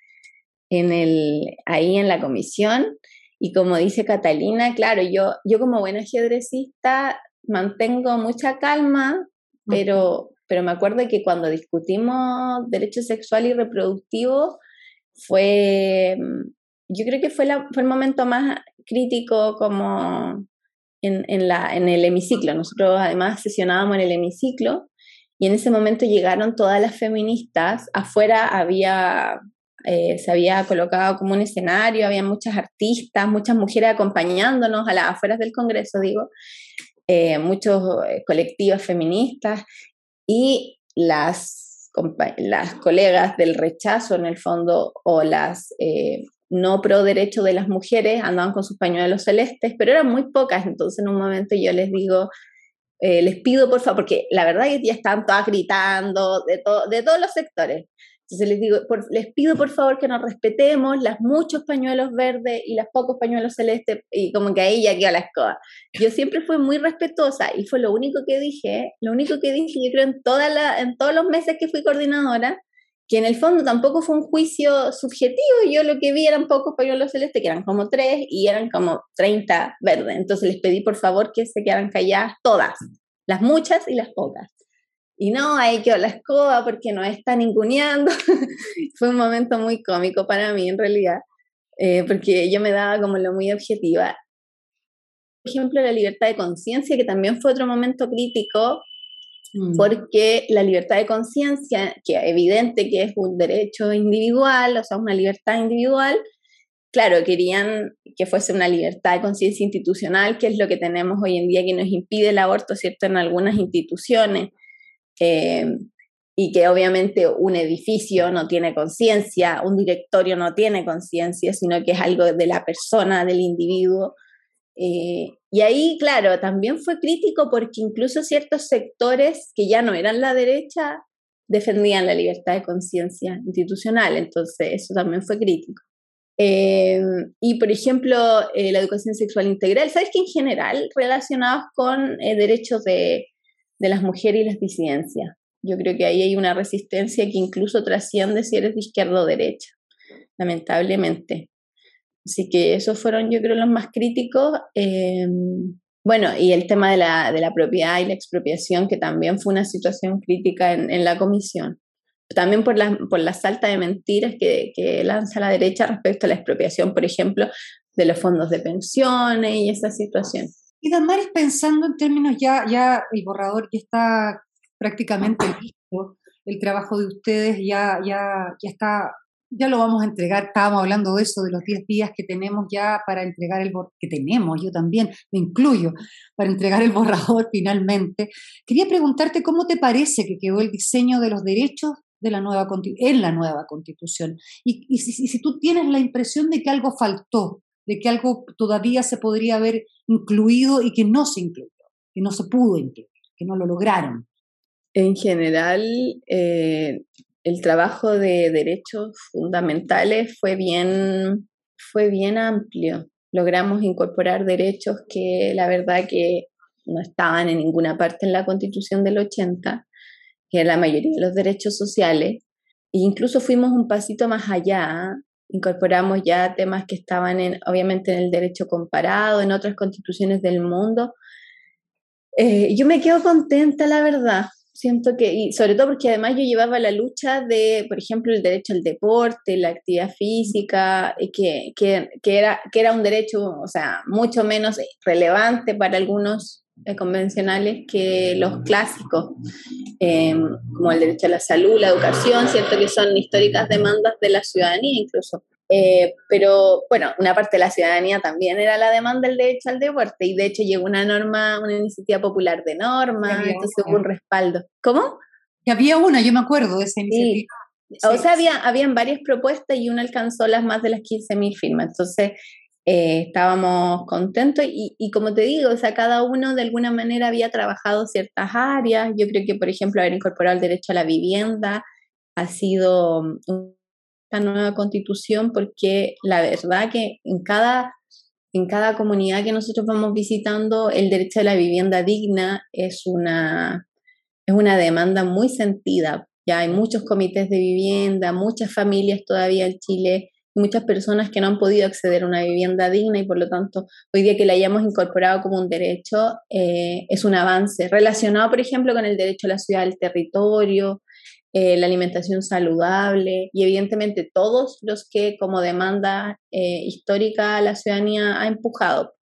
en el, ahí en la comisión. Y como dice Catalina, claro, yo, yo como buena ajedrecista mantengo mucha calma, pero, pero me acuerdo que cuando discutimos derecho sexual y reproductivo fue, yo creo que fue, la, fue el momento más crítico como en, en, la, en el hemiciclo. Nosotros además sesionábamos en el hemiciclo y en ese momento llegaron todas las feministas, afuera había eh, se había colocado como un escenario, había muchas artistas, muchas mujeres acompañándonos a las afueras del Congreso, digo, eh, muchos eh, colectivos feministas y las, las colegas del rechazo en el fondo o las eh, no pro derecho de las mujeres andaban con sus pañuelos celestes, pero eran muy pocas, entonces en un momento yo les digo, les pido por favor, porque la verdad es que ya están todas gritando de, de todos los sectores, entonces les digo, les pido por favor que nos respetemos las muchos pañuelos verdes y los pocos pañuelos celestes y como que ahí ya queda la escoba. Yo siempre fui muy respetuosa y fue lo único que dije, lo único que dije yo creo en, toda la, en todos los meses que fui coordinadora, que en el fondo tampoco fue un juicio subjetivo, yo lo que vi eran pocos pañuelos celestes, que eran como tres y eran como 30 verdes. Entonces les pedí por favor que se quedaran calladas todas, las muchas y las pocas. Y no, ahí quedó la escoba porque no está ninguneando. Fue un momento muy cómico para mí en realidad, eh, porque yo me daba como lo muy objetiva. Por ejemplo, la libertad de conciencia, que también fue otro momento crítico, mm. porque la libertad de conciencia, que es evidente que es un derecho individual, o sea, una libertad individual, claro, querían que fuese una libertad de conciencia institucional, que es lo que tenemos hoy en día que nos impide el aborto, ¿cierto?, en algunas instituciones. Eh, y que obviamente un edificio no tiene conciencia, un directorio no tiene conciencia, sino que es algo de la persona, del individuo. Eh, y ahí, claro, también fue crítico porque incluso ciertos sectores que ya no eran la derecha defendían la libertad de conciencia institucional, entonces eso también fue crítico. Eh, y, por ejemplo, la educación sexual integral, ¿sabes que en general relacionados con derechos de, de las mujeres y las disidencias. Yo creo que ahí hay una resistencia que incluso trasciende si eres de izquierda o derecha, lamentablemente. Así que esos fueron, yo creo, los más críticos. Eh, bueno, y el tema de la, de la, propiedad y la expropiación, que también fue una situación crítica en, en la comisión. También por la, por la salta de mentiras que, que, lanza la derecha respecto a la expropiación, por ejemplo, de los fondos de pensiones y esa situación. Y Damaris, pensando en términos ya, ya el borrador ya está prácticamente listo, el trabajo de ustedes ya, ya, ya está ya lo vamos a entregar, estábamos hablando de eso, de los 10 días que tenemos ya para entregar el borrador, que tenemos, yo también me incluyo, para entregar el borrador finalmente. Quería preguntarte cómo te parece que quedó el diseño de los derechos de la nueva, en la nueva constitución. Y, si, y si tú tienes la impresión de que algo faltó, de que algo todavía se podría haber incluido y que no se incluyó, que no se pudo incluir, que no lo lograron. En general, eh, el trabajo de derechos fundamentales fue bien, fue bien amplio. Logramos incorporar derechos que la verdad que no estaban en ninguna parte en la constitución del 80, que era la mayoría de los derechos sociales. E incluso fuimos un pasito más allá, incorporamos ya temas que estaban en, obviamente en el derecho comparado, en otras constituciones del mundo. Eh, yo me quedo contenta, la verdad, siento que, y sobre todo porque además yo llevaba la lucha de, por ejemplo, el derecho al deporte, la actividad física, que, que, que, era, que era un derecho, o sea, mucho menos relevante para algunos eh, convencionales que los clásicos, eh, como el derecho a la salud, la educación, cierto que son históricas demandas de la ciudadanía incluso. Eh, pero bueno, una parte de la ciudadanía también era la demanda del derecho al deporte y de hecho llegó una norma, una iniciativa popular de norma, entonces hubo un respaldo. ¿Cómo? Y había una, yo me acuerdo de esa iniciativa. Sí. O sea, había, habían varias propuestas y una alcanzó las más de las 15.000 firmas. Entonces, eh, estábamos contentos y, y, como te digo, o sea, cada uno de alguna manera había trabajado ciertas áreas. Yo creo que, por ejemplo, haber incorporado el derecho a la vivienda ha sido un nueva constitución porque la verdad que en cada, en cada comunidad que nosotros vamos visitando el derecho a la vivienda digna es una, es una demanda muy sentida. Ya hay muchos comités de vivienda, muchas familias todavía en Chile, muchas personas que no han podido acceder a una vivienda digna y por lo tanto hoy día que la hayamos incorporado como un derecho eh, es un avance relacionado, por ejemplo, con el derecho a la ciudad del territorio, eh, la alimentación saludable y evidentemente todos los que como demanda eh, histórica la ciudadanía ha empujado.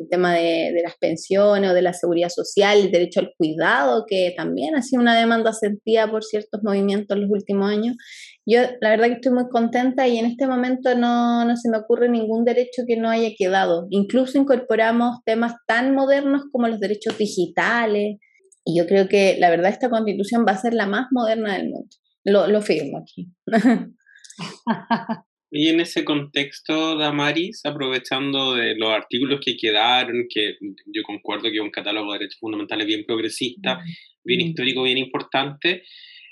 El tema de, de, las pensiones o de la seguridad social, el derecho al cuidado, que también ha sido una demanda sentida por ciertos movimientos en los últimos años. Yo la verdad que estoy muy contenta y en este momento no, no se me ocurre ningún derecho que no haya quedado. Incluso incorporamos temas tan modernos como los derechos digitales, y yo creo que la verdad esta constitución va a ser la más moderna del mundo. Lo, lo firmo aquí. Y en ese contexto, Damaris, aprovechando de los artículos que quedaron, que yo concuerdo que es un catálogo de derechos fundamentales bien progresista, bien histórico, bien importante,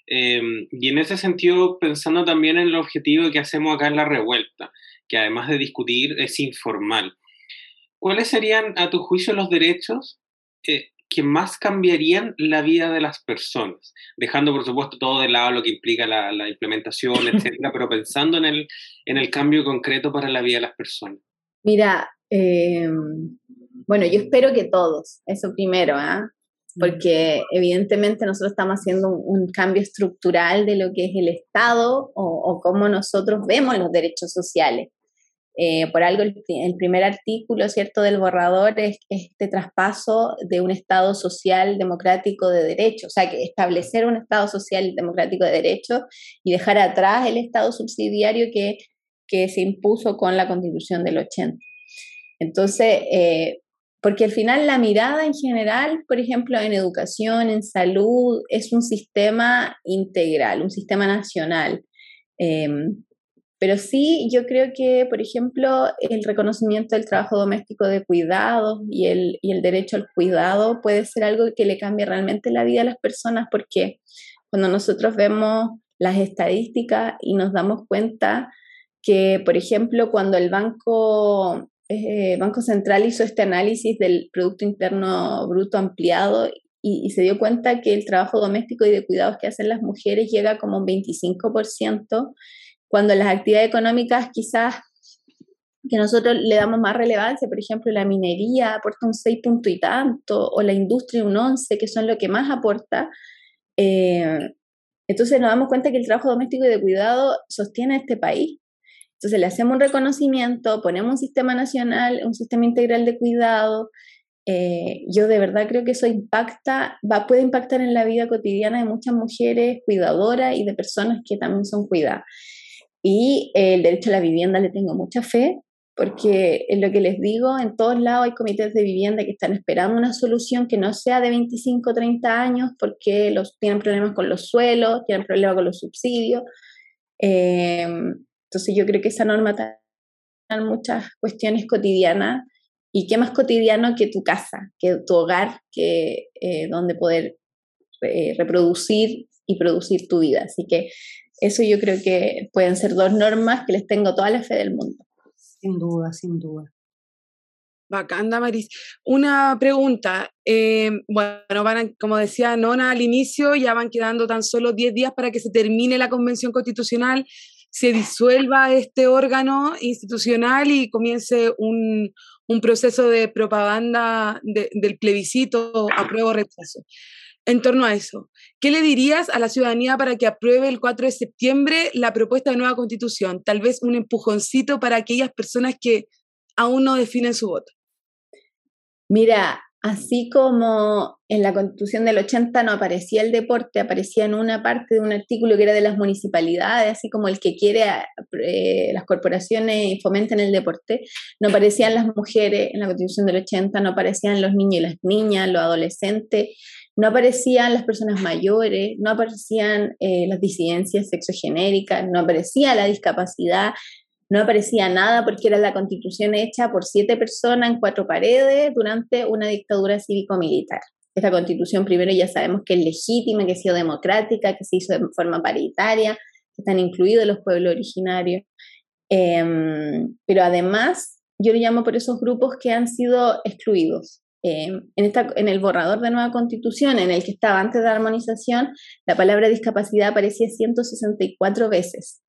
eh, y en ese sentido, pensando también en el objetivo que hacemos acá en la revuelta, que además de discutir es informal. ¿Cuáles serían, a tu juicio, los derechos eh, que más cambiarían la vida de las personas, dejando por supuesto todo de lado lo que implica la, la implementación, etcétera, pero pensando en el, en el cambio concreto para la vida de las personas. Mira, eh, bueno, yo espero que todos, eso primero, ¿ah? ¿eh? porque evidentemente nosotros estamos haciendo un, un, cambio estructural de lo que es el Estado o, o cómo nosotros vemos los derechos sociales. Eh, por algo el, primer artículo, ¿cierto?, del borrador es este traspaso de un Estado social democrático de derecho, o sea, que establecer un Estado social democrático de derecho y dejar atrás el Estado subsidiario que, que se impuso con la Constitución del 80. Entonces, eh, porque al final la mirada en general, por ejemplo, en educación, en salud, es un sistema integral, un sistema nacional. Eh, pero sí, yo creo que, por ejemplo, el reconocimiento del trabajo doméstico de cuidado y el, y el derecho al cuidado puede ser algo que le cambie realmente la vida a las personas porque cuando nosotros vemos las estadísticas y nos damos cuenta que, por ejemplo, cuando el Banco, eh, Banco Central hizo este análisis del Producto Interno Bruto ampliado y, se dio cuenta que el trabajo doméstico y de cuidados que hacen las mujeres llega como un 25%, cuando las actividades económicas quizás que nosotros le damos más relevancia, por ejemplo, la minería aporta un 6 punto y tanto, o la industria un 11, que son lo que más aporta. Eh, entonces nos damos cuenta que el trabajo doméstico y de cuidado sostiene a este país. Entonces le hacemos un reconocimiento, ponemos un sistema nacional, un sistema integral de cuidado. Eh, yo de verdad creo que eso impacta, va, puede impactar en la vida cotidiana de muchas mujeres cuidadoras y de personas que también son cuidadas. Y eh, el derecho a la vivienda le tengo mucha fe, porque es lo que les digo, en todos lados hay comités de vivienda que están esperando una solución que no sea de 25 o 30 años porque los, tienen problemas con los suelos, tienen problemas con los subsidios. Eh, entonces yo creo que esa norma tiene muchas cuestiones cotidianas y qué más cotidiano que tu casa, que tu hogar, que eh, donde poder eh, reproducir y producir tu vida. Así que eso yo creo que pueden ser dos normas que les tengo toda la fe del mundo. Sin duda, sin duda. Bacán, Maris. Una pregunta. Eh, bueno, van como decía Nona al inicio, ya van quedando tan solo 10 días para que se termine la convención constitucional, se disuelva este órgano institucional y comience un, proceso de propaganda del plebiscito apruebo o rechazo. En torno a eso, ¿qué le dirías a la ciudadanía para que apruebe el 4 de septiembre la propuesta de nueva constitución? Tal vez un empujoncito para aquellas personas que aún no definen su voto. Mira, así como en la constitución del 80 no aparecía el deporte, aparecía en una parte de un artículo que era de las municipalidades, así como el que quiere eh, las corporaciones fomenten el deporte, no aparecían las mujeres en la constitución del 80, no aparecían los niños y las niñas, los adolescentes, no aparecían las personas mayores, no aparecían eh, las disidencias sexogenéricas, no aparecía la discapacidad, no aparecía nada porque era la constitución hecha por siete personas en cuatro paredes durante una dictadura cívico-militar. Esta constitución primero ya sabemos que es legítima, que ha sido democrática, que se hizo de forma paritaria, que están incluidos los pueblos originarios. Em, pero además, yo lo llamo por esos grupos que han sido excluidos. Em, en, el borrador de nueva constitución, en el que estaba antes de la armonización, la palabra discapacidad aparecía 164 veces.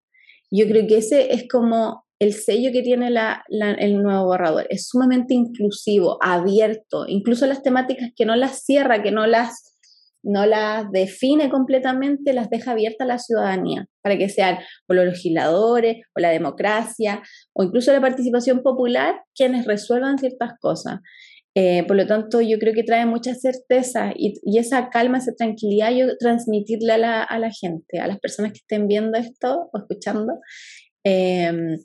Yo creo que ese es como el sello que tiene el nuevo borrador. Es sumamente inclusivo, abierto, incluso las temáticas que no las cierra, que no las, no las define completamente, las deja abiertas a la ciudadanía, para que sean o los legisladores, o la democracia, o incluso la participación popular, quienes resuelvan ciertas cosas. Eh, por lo tanto, yo creo que trae mucha certeza y, esa calma, esa tranquilidad, yo transmitirle a la, a la, gente, a las personas que estén viendo esto o escuchando, em,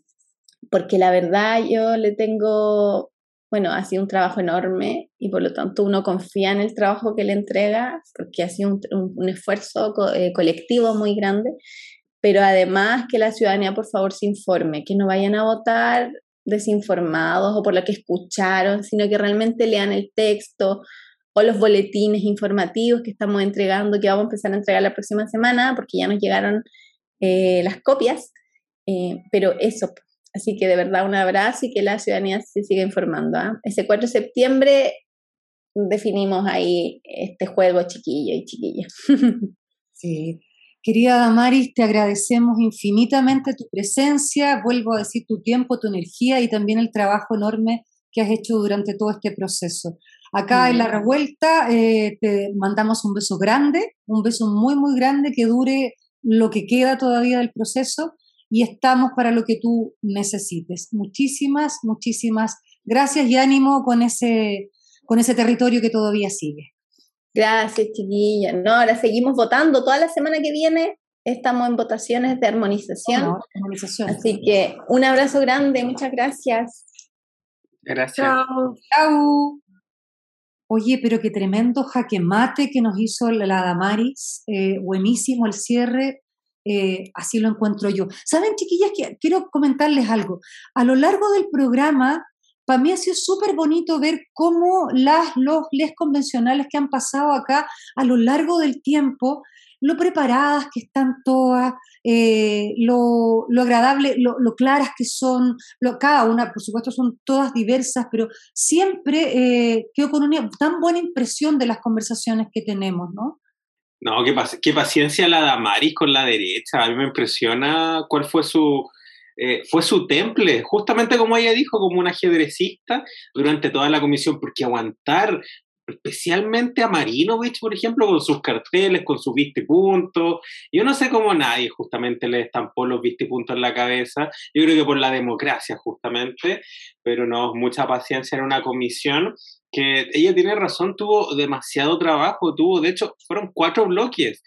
porque la verdad yo le tengo, bueno, ha sido un trabajo enorme y por lo tanto uno confía en el trabajo que le entrega, porque ha sido un, un, esfuerzo eh, colectivo muy grande, pero además que la ciudadanía por favor se informe, que no vayan a votar desinformados o por lo que escucharon, sino que realmente lean el texto o los boletines informativos que estamos entregando, que vamos a empezar a entregar la próxima semana, porque ya nos llegaron eh, las copias, eh, pero eso, así que de verdad un abrazo y que la ciudadanía se siga informando. ¿ah? Ese 4 de septiembre definimos ahí este juego chiquillo y chiquilla. Sí, Querida Damaris, te agradecemos infinitamente tu presencia, vuelvo a decir tu tiempo, tu energía y también el trabajo enorme que has hecho durante todo este proceso. Acá en la revuelta eh, te mandamos un beso grande, un beso muy, muy grande que dure lo que queda todavía del proceso y estamos para lo que tú necesites. Muchísimas, muchísimas gracias y ánimo con ese, con ese territorio que todavía sigue. Gracias, chiquilla. No, ahora seguimos votando. Toda la semana que viene estamos en votaciones de armonización. Así que un abrazo grande, muchas gracias. Gracias. Chao. Chao. Oye, pero qué tremendo jaque mate que nos hizo la Damaris. Eh, buenísimo el cierre. Eh, así lo encuentro yo. Saben, chiquillas, que quiero comentarles algo. A lo largo del programa para mí ha sido súper bonito ver cómo las, los les convencionales que han pasado acá a lo largo del tiempo, lo preparadas que están todas, eh, lo, agradable, lo, claras que son, lo, cada una, por supuesto, son todas diversas, pero siempre eh, quedo con una tan buena impresión de las conversaciones que tenemos, ¿no? No, qué, qué paciencia la Damaris con la derecha. A mí me impresiona cuál fue su, eh, fue su temple, justamente como ella dijo, como un ajedrecista durante toda la comisión, porque aguantar especialmente a Marinovich, por ejemplo, con sus carteles, con sus vistipuntos. Yo no sé cómo nadie justamente le estampó los vistipuntos en la cabeza. Yo creo que por la democracia, justamente, pero no, mucha paciencia en una comisión que ella tiene razón, tuvo demasiado trabajo, tuvo, de hecho, fueron cuatro bloques,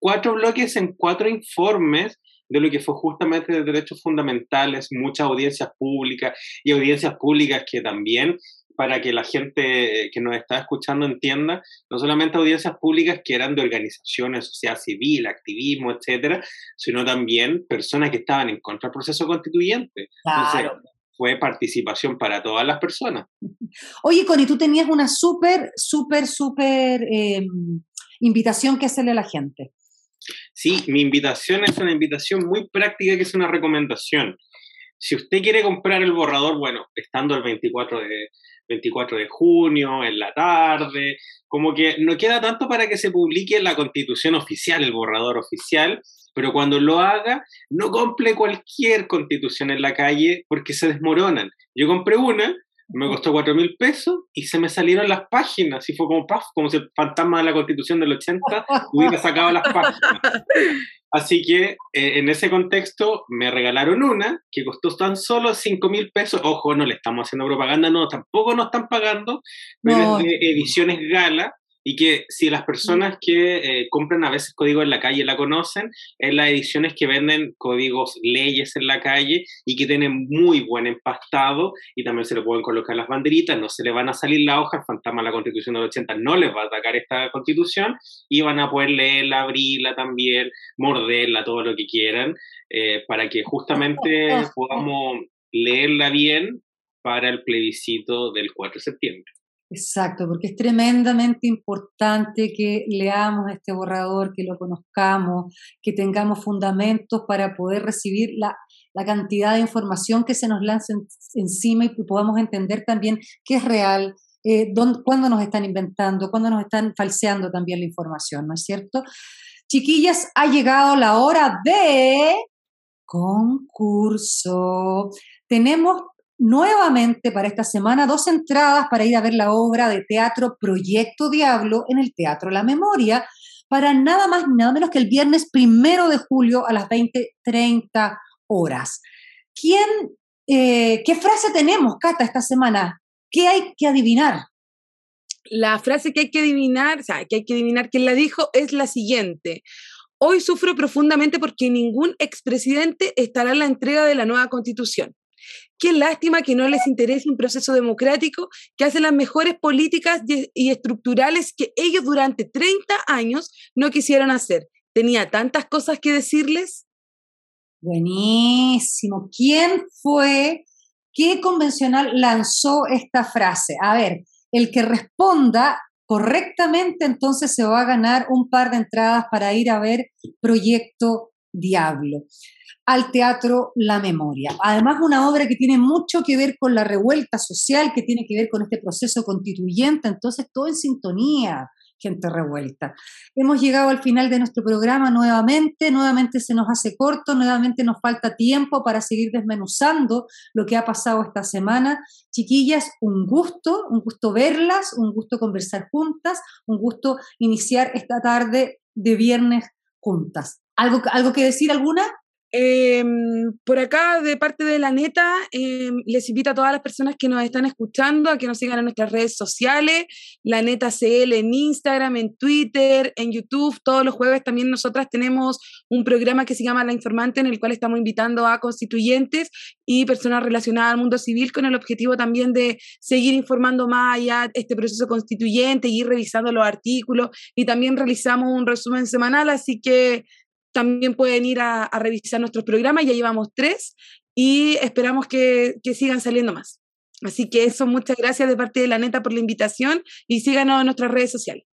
cuatro bloques en cuatro informes de lo que fue justamente de derechos fundamentales, muchas audiencias públicas y audiencias públicas que también para que la gente que nos está escuchando entienda, no solamente audiencias públicas que eran de organizaciones, sociedad civil, activismo, etcétera, sino también personas que estaban en contra del proceso constituyente. Entonces, fue participación para todas las personas. Oye, Connie, tú tenías una súper, súper, súper em, invitación que hacerle a la gente. Sí, mi invitación es una invitación muy práctica que es una recomendación. Si usted quiere comprar el borrador, bueno, estando el 24 de, 24 de junio, en la tarde, como que no queda tanto para que se publique la constitución oficial, el borrador oficial, pero cuando lo haga, no compre cualquier constitución en la calle porque se desmoronan. Yo compré una, me costó 4 mil pesos y se me salieron las páginas, y fue como, paf, como si el fantasma de la constitución del 80 hubiera sacado las páginas. Así que eh, en ese contexto me regalaron una que costó tan solo 5 mil pesos. Ojo, no le estamos haciendo propaganda, no, tampoco nos están pagando, pero es de ediciones gala y que si las personas que eh, compran a veces códigos en la calle la conocen, es las ediciones que venden códigos leyes en la calle y que tienen muy buen empastado y también se le pueden colocar las banderitas, no se le van a salir la hoja, el fantasma de la constitución del 80 no les va a atacar esta constitución y van a poder leerla, abrirla también, morderla, todo lo que quieran, eh, para que justamente podamos leerla bien para el plebiscito del 4 de septiembre. Exacto, porque es tremendamente importante que leamos este borrador, que lo conozcamos, que tengamos fundamentos para poder recibir la, cantidad de información que se nos lance encima y podamos entender también qué es real, eh, cuándo nos están inventando, cuándo nos están falseando también la información, ¿no es cierto? Chiquillas, ha llegado la hora de concurso. Tenemos nuevamente para esta semana dos entradas para ir a ver la obra de teatro Proyecto Diablo en el Teatro La Memoria para nada más nada menos que el viernes primero de julio a las 20.30 horas. ¿Quién, eh, ¿Qué frase tenemos, Cata, esta semana? ¿Qué hay que adivinar? La frase que hay que adivinar, o sea, que hay que adivinar quién la dijo, es la siguiente. Hoy sufro profundamente porque ningún expresidente estará en la entrega de la nueva constitución. Qué lástima que no les interese un proceso democrático que hace las mejores políticas y estructurales que ellos durante 30 años no quisieron hacer. Tenía tantas cosas que decirles. Buenísimo. ¿Quién fue? ¿Qué convencional lanzó esta frase? A ver, el que responda correctamente entonces se va a ganar un par de entradas para ir a ver Proyecto Diablo al teatro La Memoria. Además, una obra que tiene mucho que ver con la revuelta social, que tiene que ver con este proceso constituyente, entonces todo en sintonía, gente revuelta. Hemos llegado al final de nuestro programa nuevamente, nuevamente se nos hace corto, nuevamente nos falta tiempo para seguir desmenuzando lo que ha pasado esta semana. Chiquillas, un gusto, un gusto verlas, un gusto conversar juntas, un gusto iniciar esta tarde de viernes juntas. ¿Algo, algo que decir alguna? Eh, por acá, de parte de la neta, em, les invito a todas las personas que nos están escuchando a que nos sigan en nuestras redes sociales, la neta CL en Instagram, en Twitter, en YouTube. Todos los jueves también nosotras tenemos un programa que se llama La Informante, en el cual estamos invitando a constituyentes y personas relacionadas al mundo civil con el objetivo también de seguir informando más allá este proceso constituyente, ir revisando los artículos y también realizamos un resumen semanal, así que también pueden ir a, revisar nuestros programas, ya llevamos tres y esperamos que, sigan saliendo más. Así que eso, muchas gracias de parte de la neta por la invitación y síganos en nuestras redes sociales.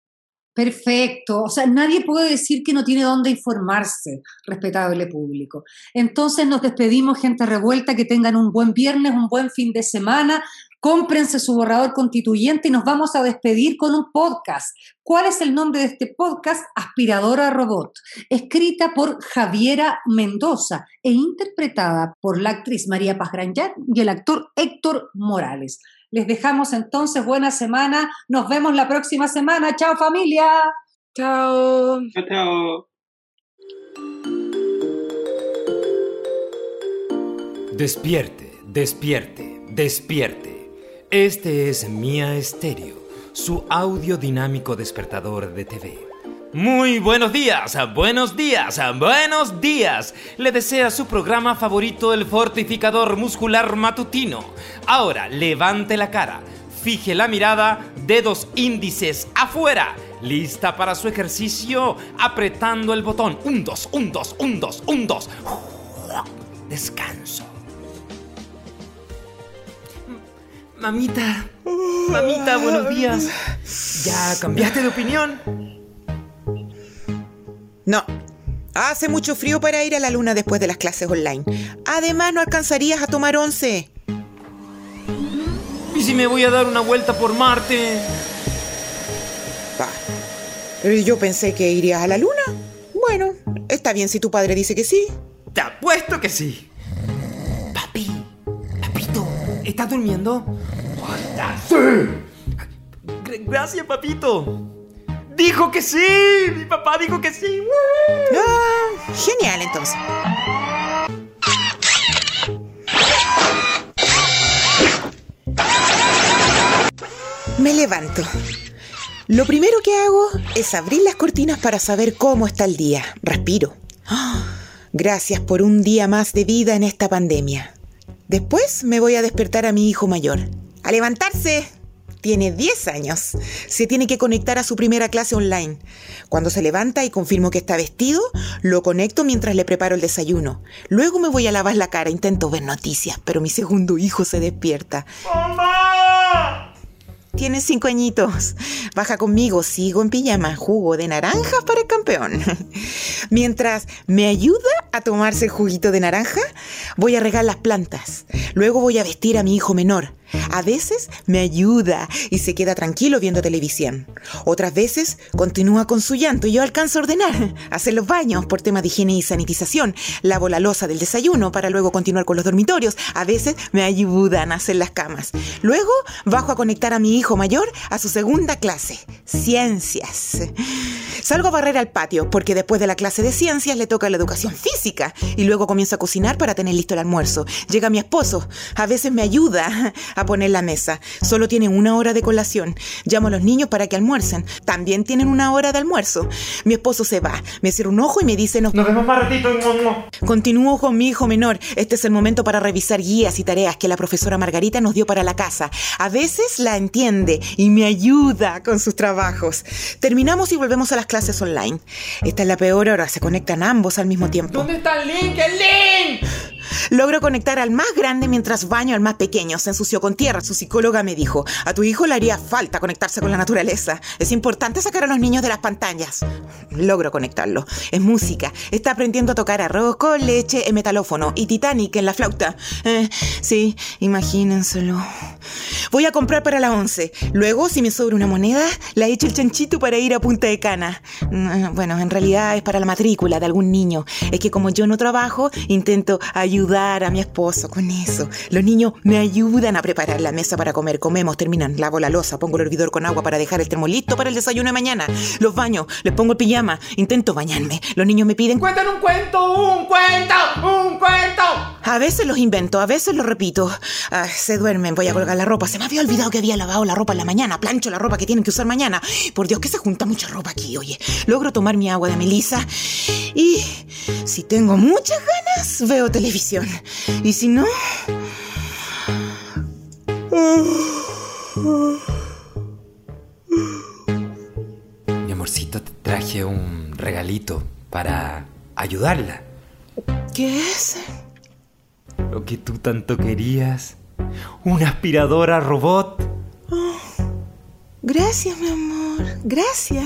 Perfecto. O sea, nadie puede decir que no tiene dónde informarse, respetable público. Entonces nos despedimos, gente revuelta, que tengan un buen viernes, un buen fin de semana. Cómprense su borrador constituyente y nos vamos a despedir con un podcast. ¿Cuál es el nombre de este podcast? Aspiradora Robot, escrita por Javiera Mendoza e interpretada por la actriz María Paz Granjat y el actor Héctor Morales. Les dejamos entonces buena semana. Nos vemos la próxima semana. Chao familia. Chao. Chao. Despierte, despierte, despierte. Este es Mía Estéreo, su audio dinámico despertador de TV. Muy buenos días, buenos días, buenos días. Le desea su programa favorito, el fortificador muscular matutino. Ahora, levante la cara, fije la mirada, dedos índices afuera. Lista para su ejercicio, apretando el botón. Un, dos, un, dos, un, dos, un, dos. Descanso. Mamita, mamita, buenos días. ¿Ya cambiaste de opinión? No. Hace mucho frío para ir a la luna después de las clases online. Además, no alcanzarías a tomar once. ¿Y si me voy a dar una vuelta por Marte? Pero yo pensé que irías a la luna. Bueno, está bien si tu padre dice que sí. Te apuesto que sí. ¿Estás durmiendo? ¡Sí! Gracias, papito. Dijo que sí. Mi papá dijo que sí. Ah, genial entonces. Me levanto. Lo primero que hago es abrir las cortinas para saber cómo está el día. Respiro. Gracias por un día más de vida en esta pandemia. Después me voy a despertar a mi hijo mayor. ¡A levantarse! tiene 10 años. Se tiene que conectar a su primera clase online. Cuando se levanta y confirmo que está vestido, lo conecto mientras le preparo el desayuno. Luego me voy a lavar la cara, intento ver noticias, pero mi segundo hijo se despierta. ¡Mamá! Tienes cinco añitos. Baja conmigo, sigo en pijama, jugo de naranja para el campeón. Mientras me ayuda a tomarse el juguito de naranja, voy a regar las plantas. Luego voy a vestir a mi hijo menor. A veces me ayuda y se queda tranquilo viendo televisión. Otras veces continúa con su llanto y yo alcanzo a ordenar, hacer los baños por tema de higiene y sanitización, lavo la losa del desayuno para luego continuar con los dormitorios. A veces me ayudan a hacer las camas. Luego bajo a conectar a mi hijo mayor a su segunda clase, ciencias. Salgo a barrer al patio porque después de la clase de ciencias le toca la educación física y luego comienzo a cocinar para tener listo el almuerzo. Llega mi esposo, a veces me ayuda a poner la mesa. Solo tienen una hora de colación. Llamo a los niños para que almuercen. También tienen una hora de almuerzo. Mi esposo se va, me cierra un ojo y me dice nos, vemos más ratito. Continúo con mi hijo menor. Este es el momento para revisar guías y tareas que la profesora Margarita nos dio para la casa. A veces la entiende y me ayuda con sus trabajos. Terminamos y volvemos a las clases online. Esta es la peor hora, se conectan ambos al mismo tiempo. ¿Dónde está el link? ¡El link! Logro conectar al más grande mientras baño al más pequeño. Se ensució con tierra. Su psicóloga me dijo, a tu hijo le haría falta conectarse con la naturaleza. Es importante sacar a los niños de las pantallas. Logro conectarlo. Es música. Está aprendiendo a tocar arroz con leche en metalófono y Titanic en la flauta. Eh, sí, imagínenselo. Voy a comprar para la once. Luego, si me sobra una moneda, la echo el chanchito para ir a Punta de Cana. Mm, bueno, en realidad es para la matrícula de algún niño. Es que como yo no trabajo, intento ayudar a mi esposo con eso. Los niños me ayudan a preparar la mesa para comer. Comemos, terminan, lavo la losa, pongo el hervidor con agua para dejar el termo listo para el desayuno de mañana. Los baño, les pongo el pijama, intento bañarme. Los niños me piden... ¡Cuentan un cuento! ¡Un cuento! ¡Un cuento! A veces los invento, a veces los repito. Ah, se duermen, voy a colgar la ropa. Se me había olvidado que había lavado la ropa en la mañana. Plancho la ropa que tienen que usar mañana. Por Dios, que se junta mucha ropa aquí, oye. Logro tomar mi agua de melisa y si tengo muchas ganas, veo televisión. Y si no... Mi amorcito, te traje un regalito para ayudarla. ¿Qué es? Lo que tú tanto querías. una aspiradora robot. Oh, gracias, mi amor. Gracias.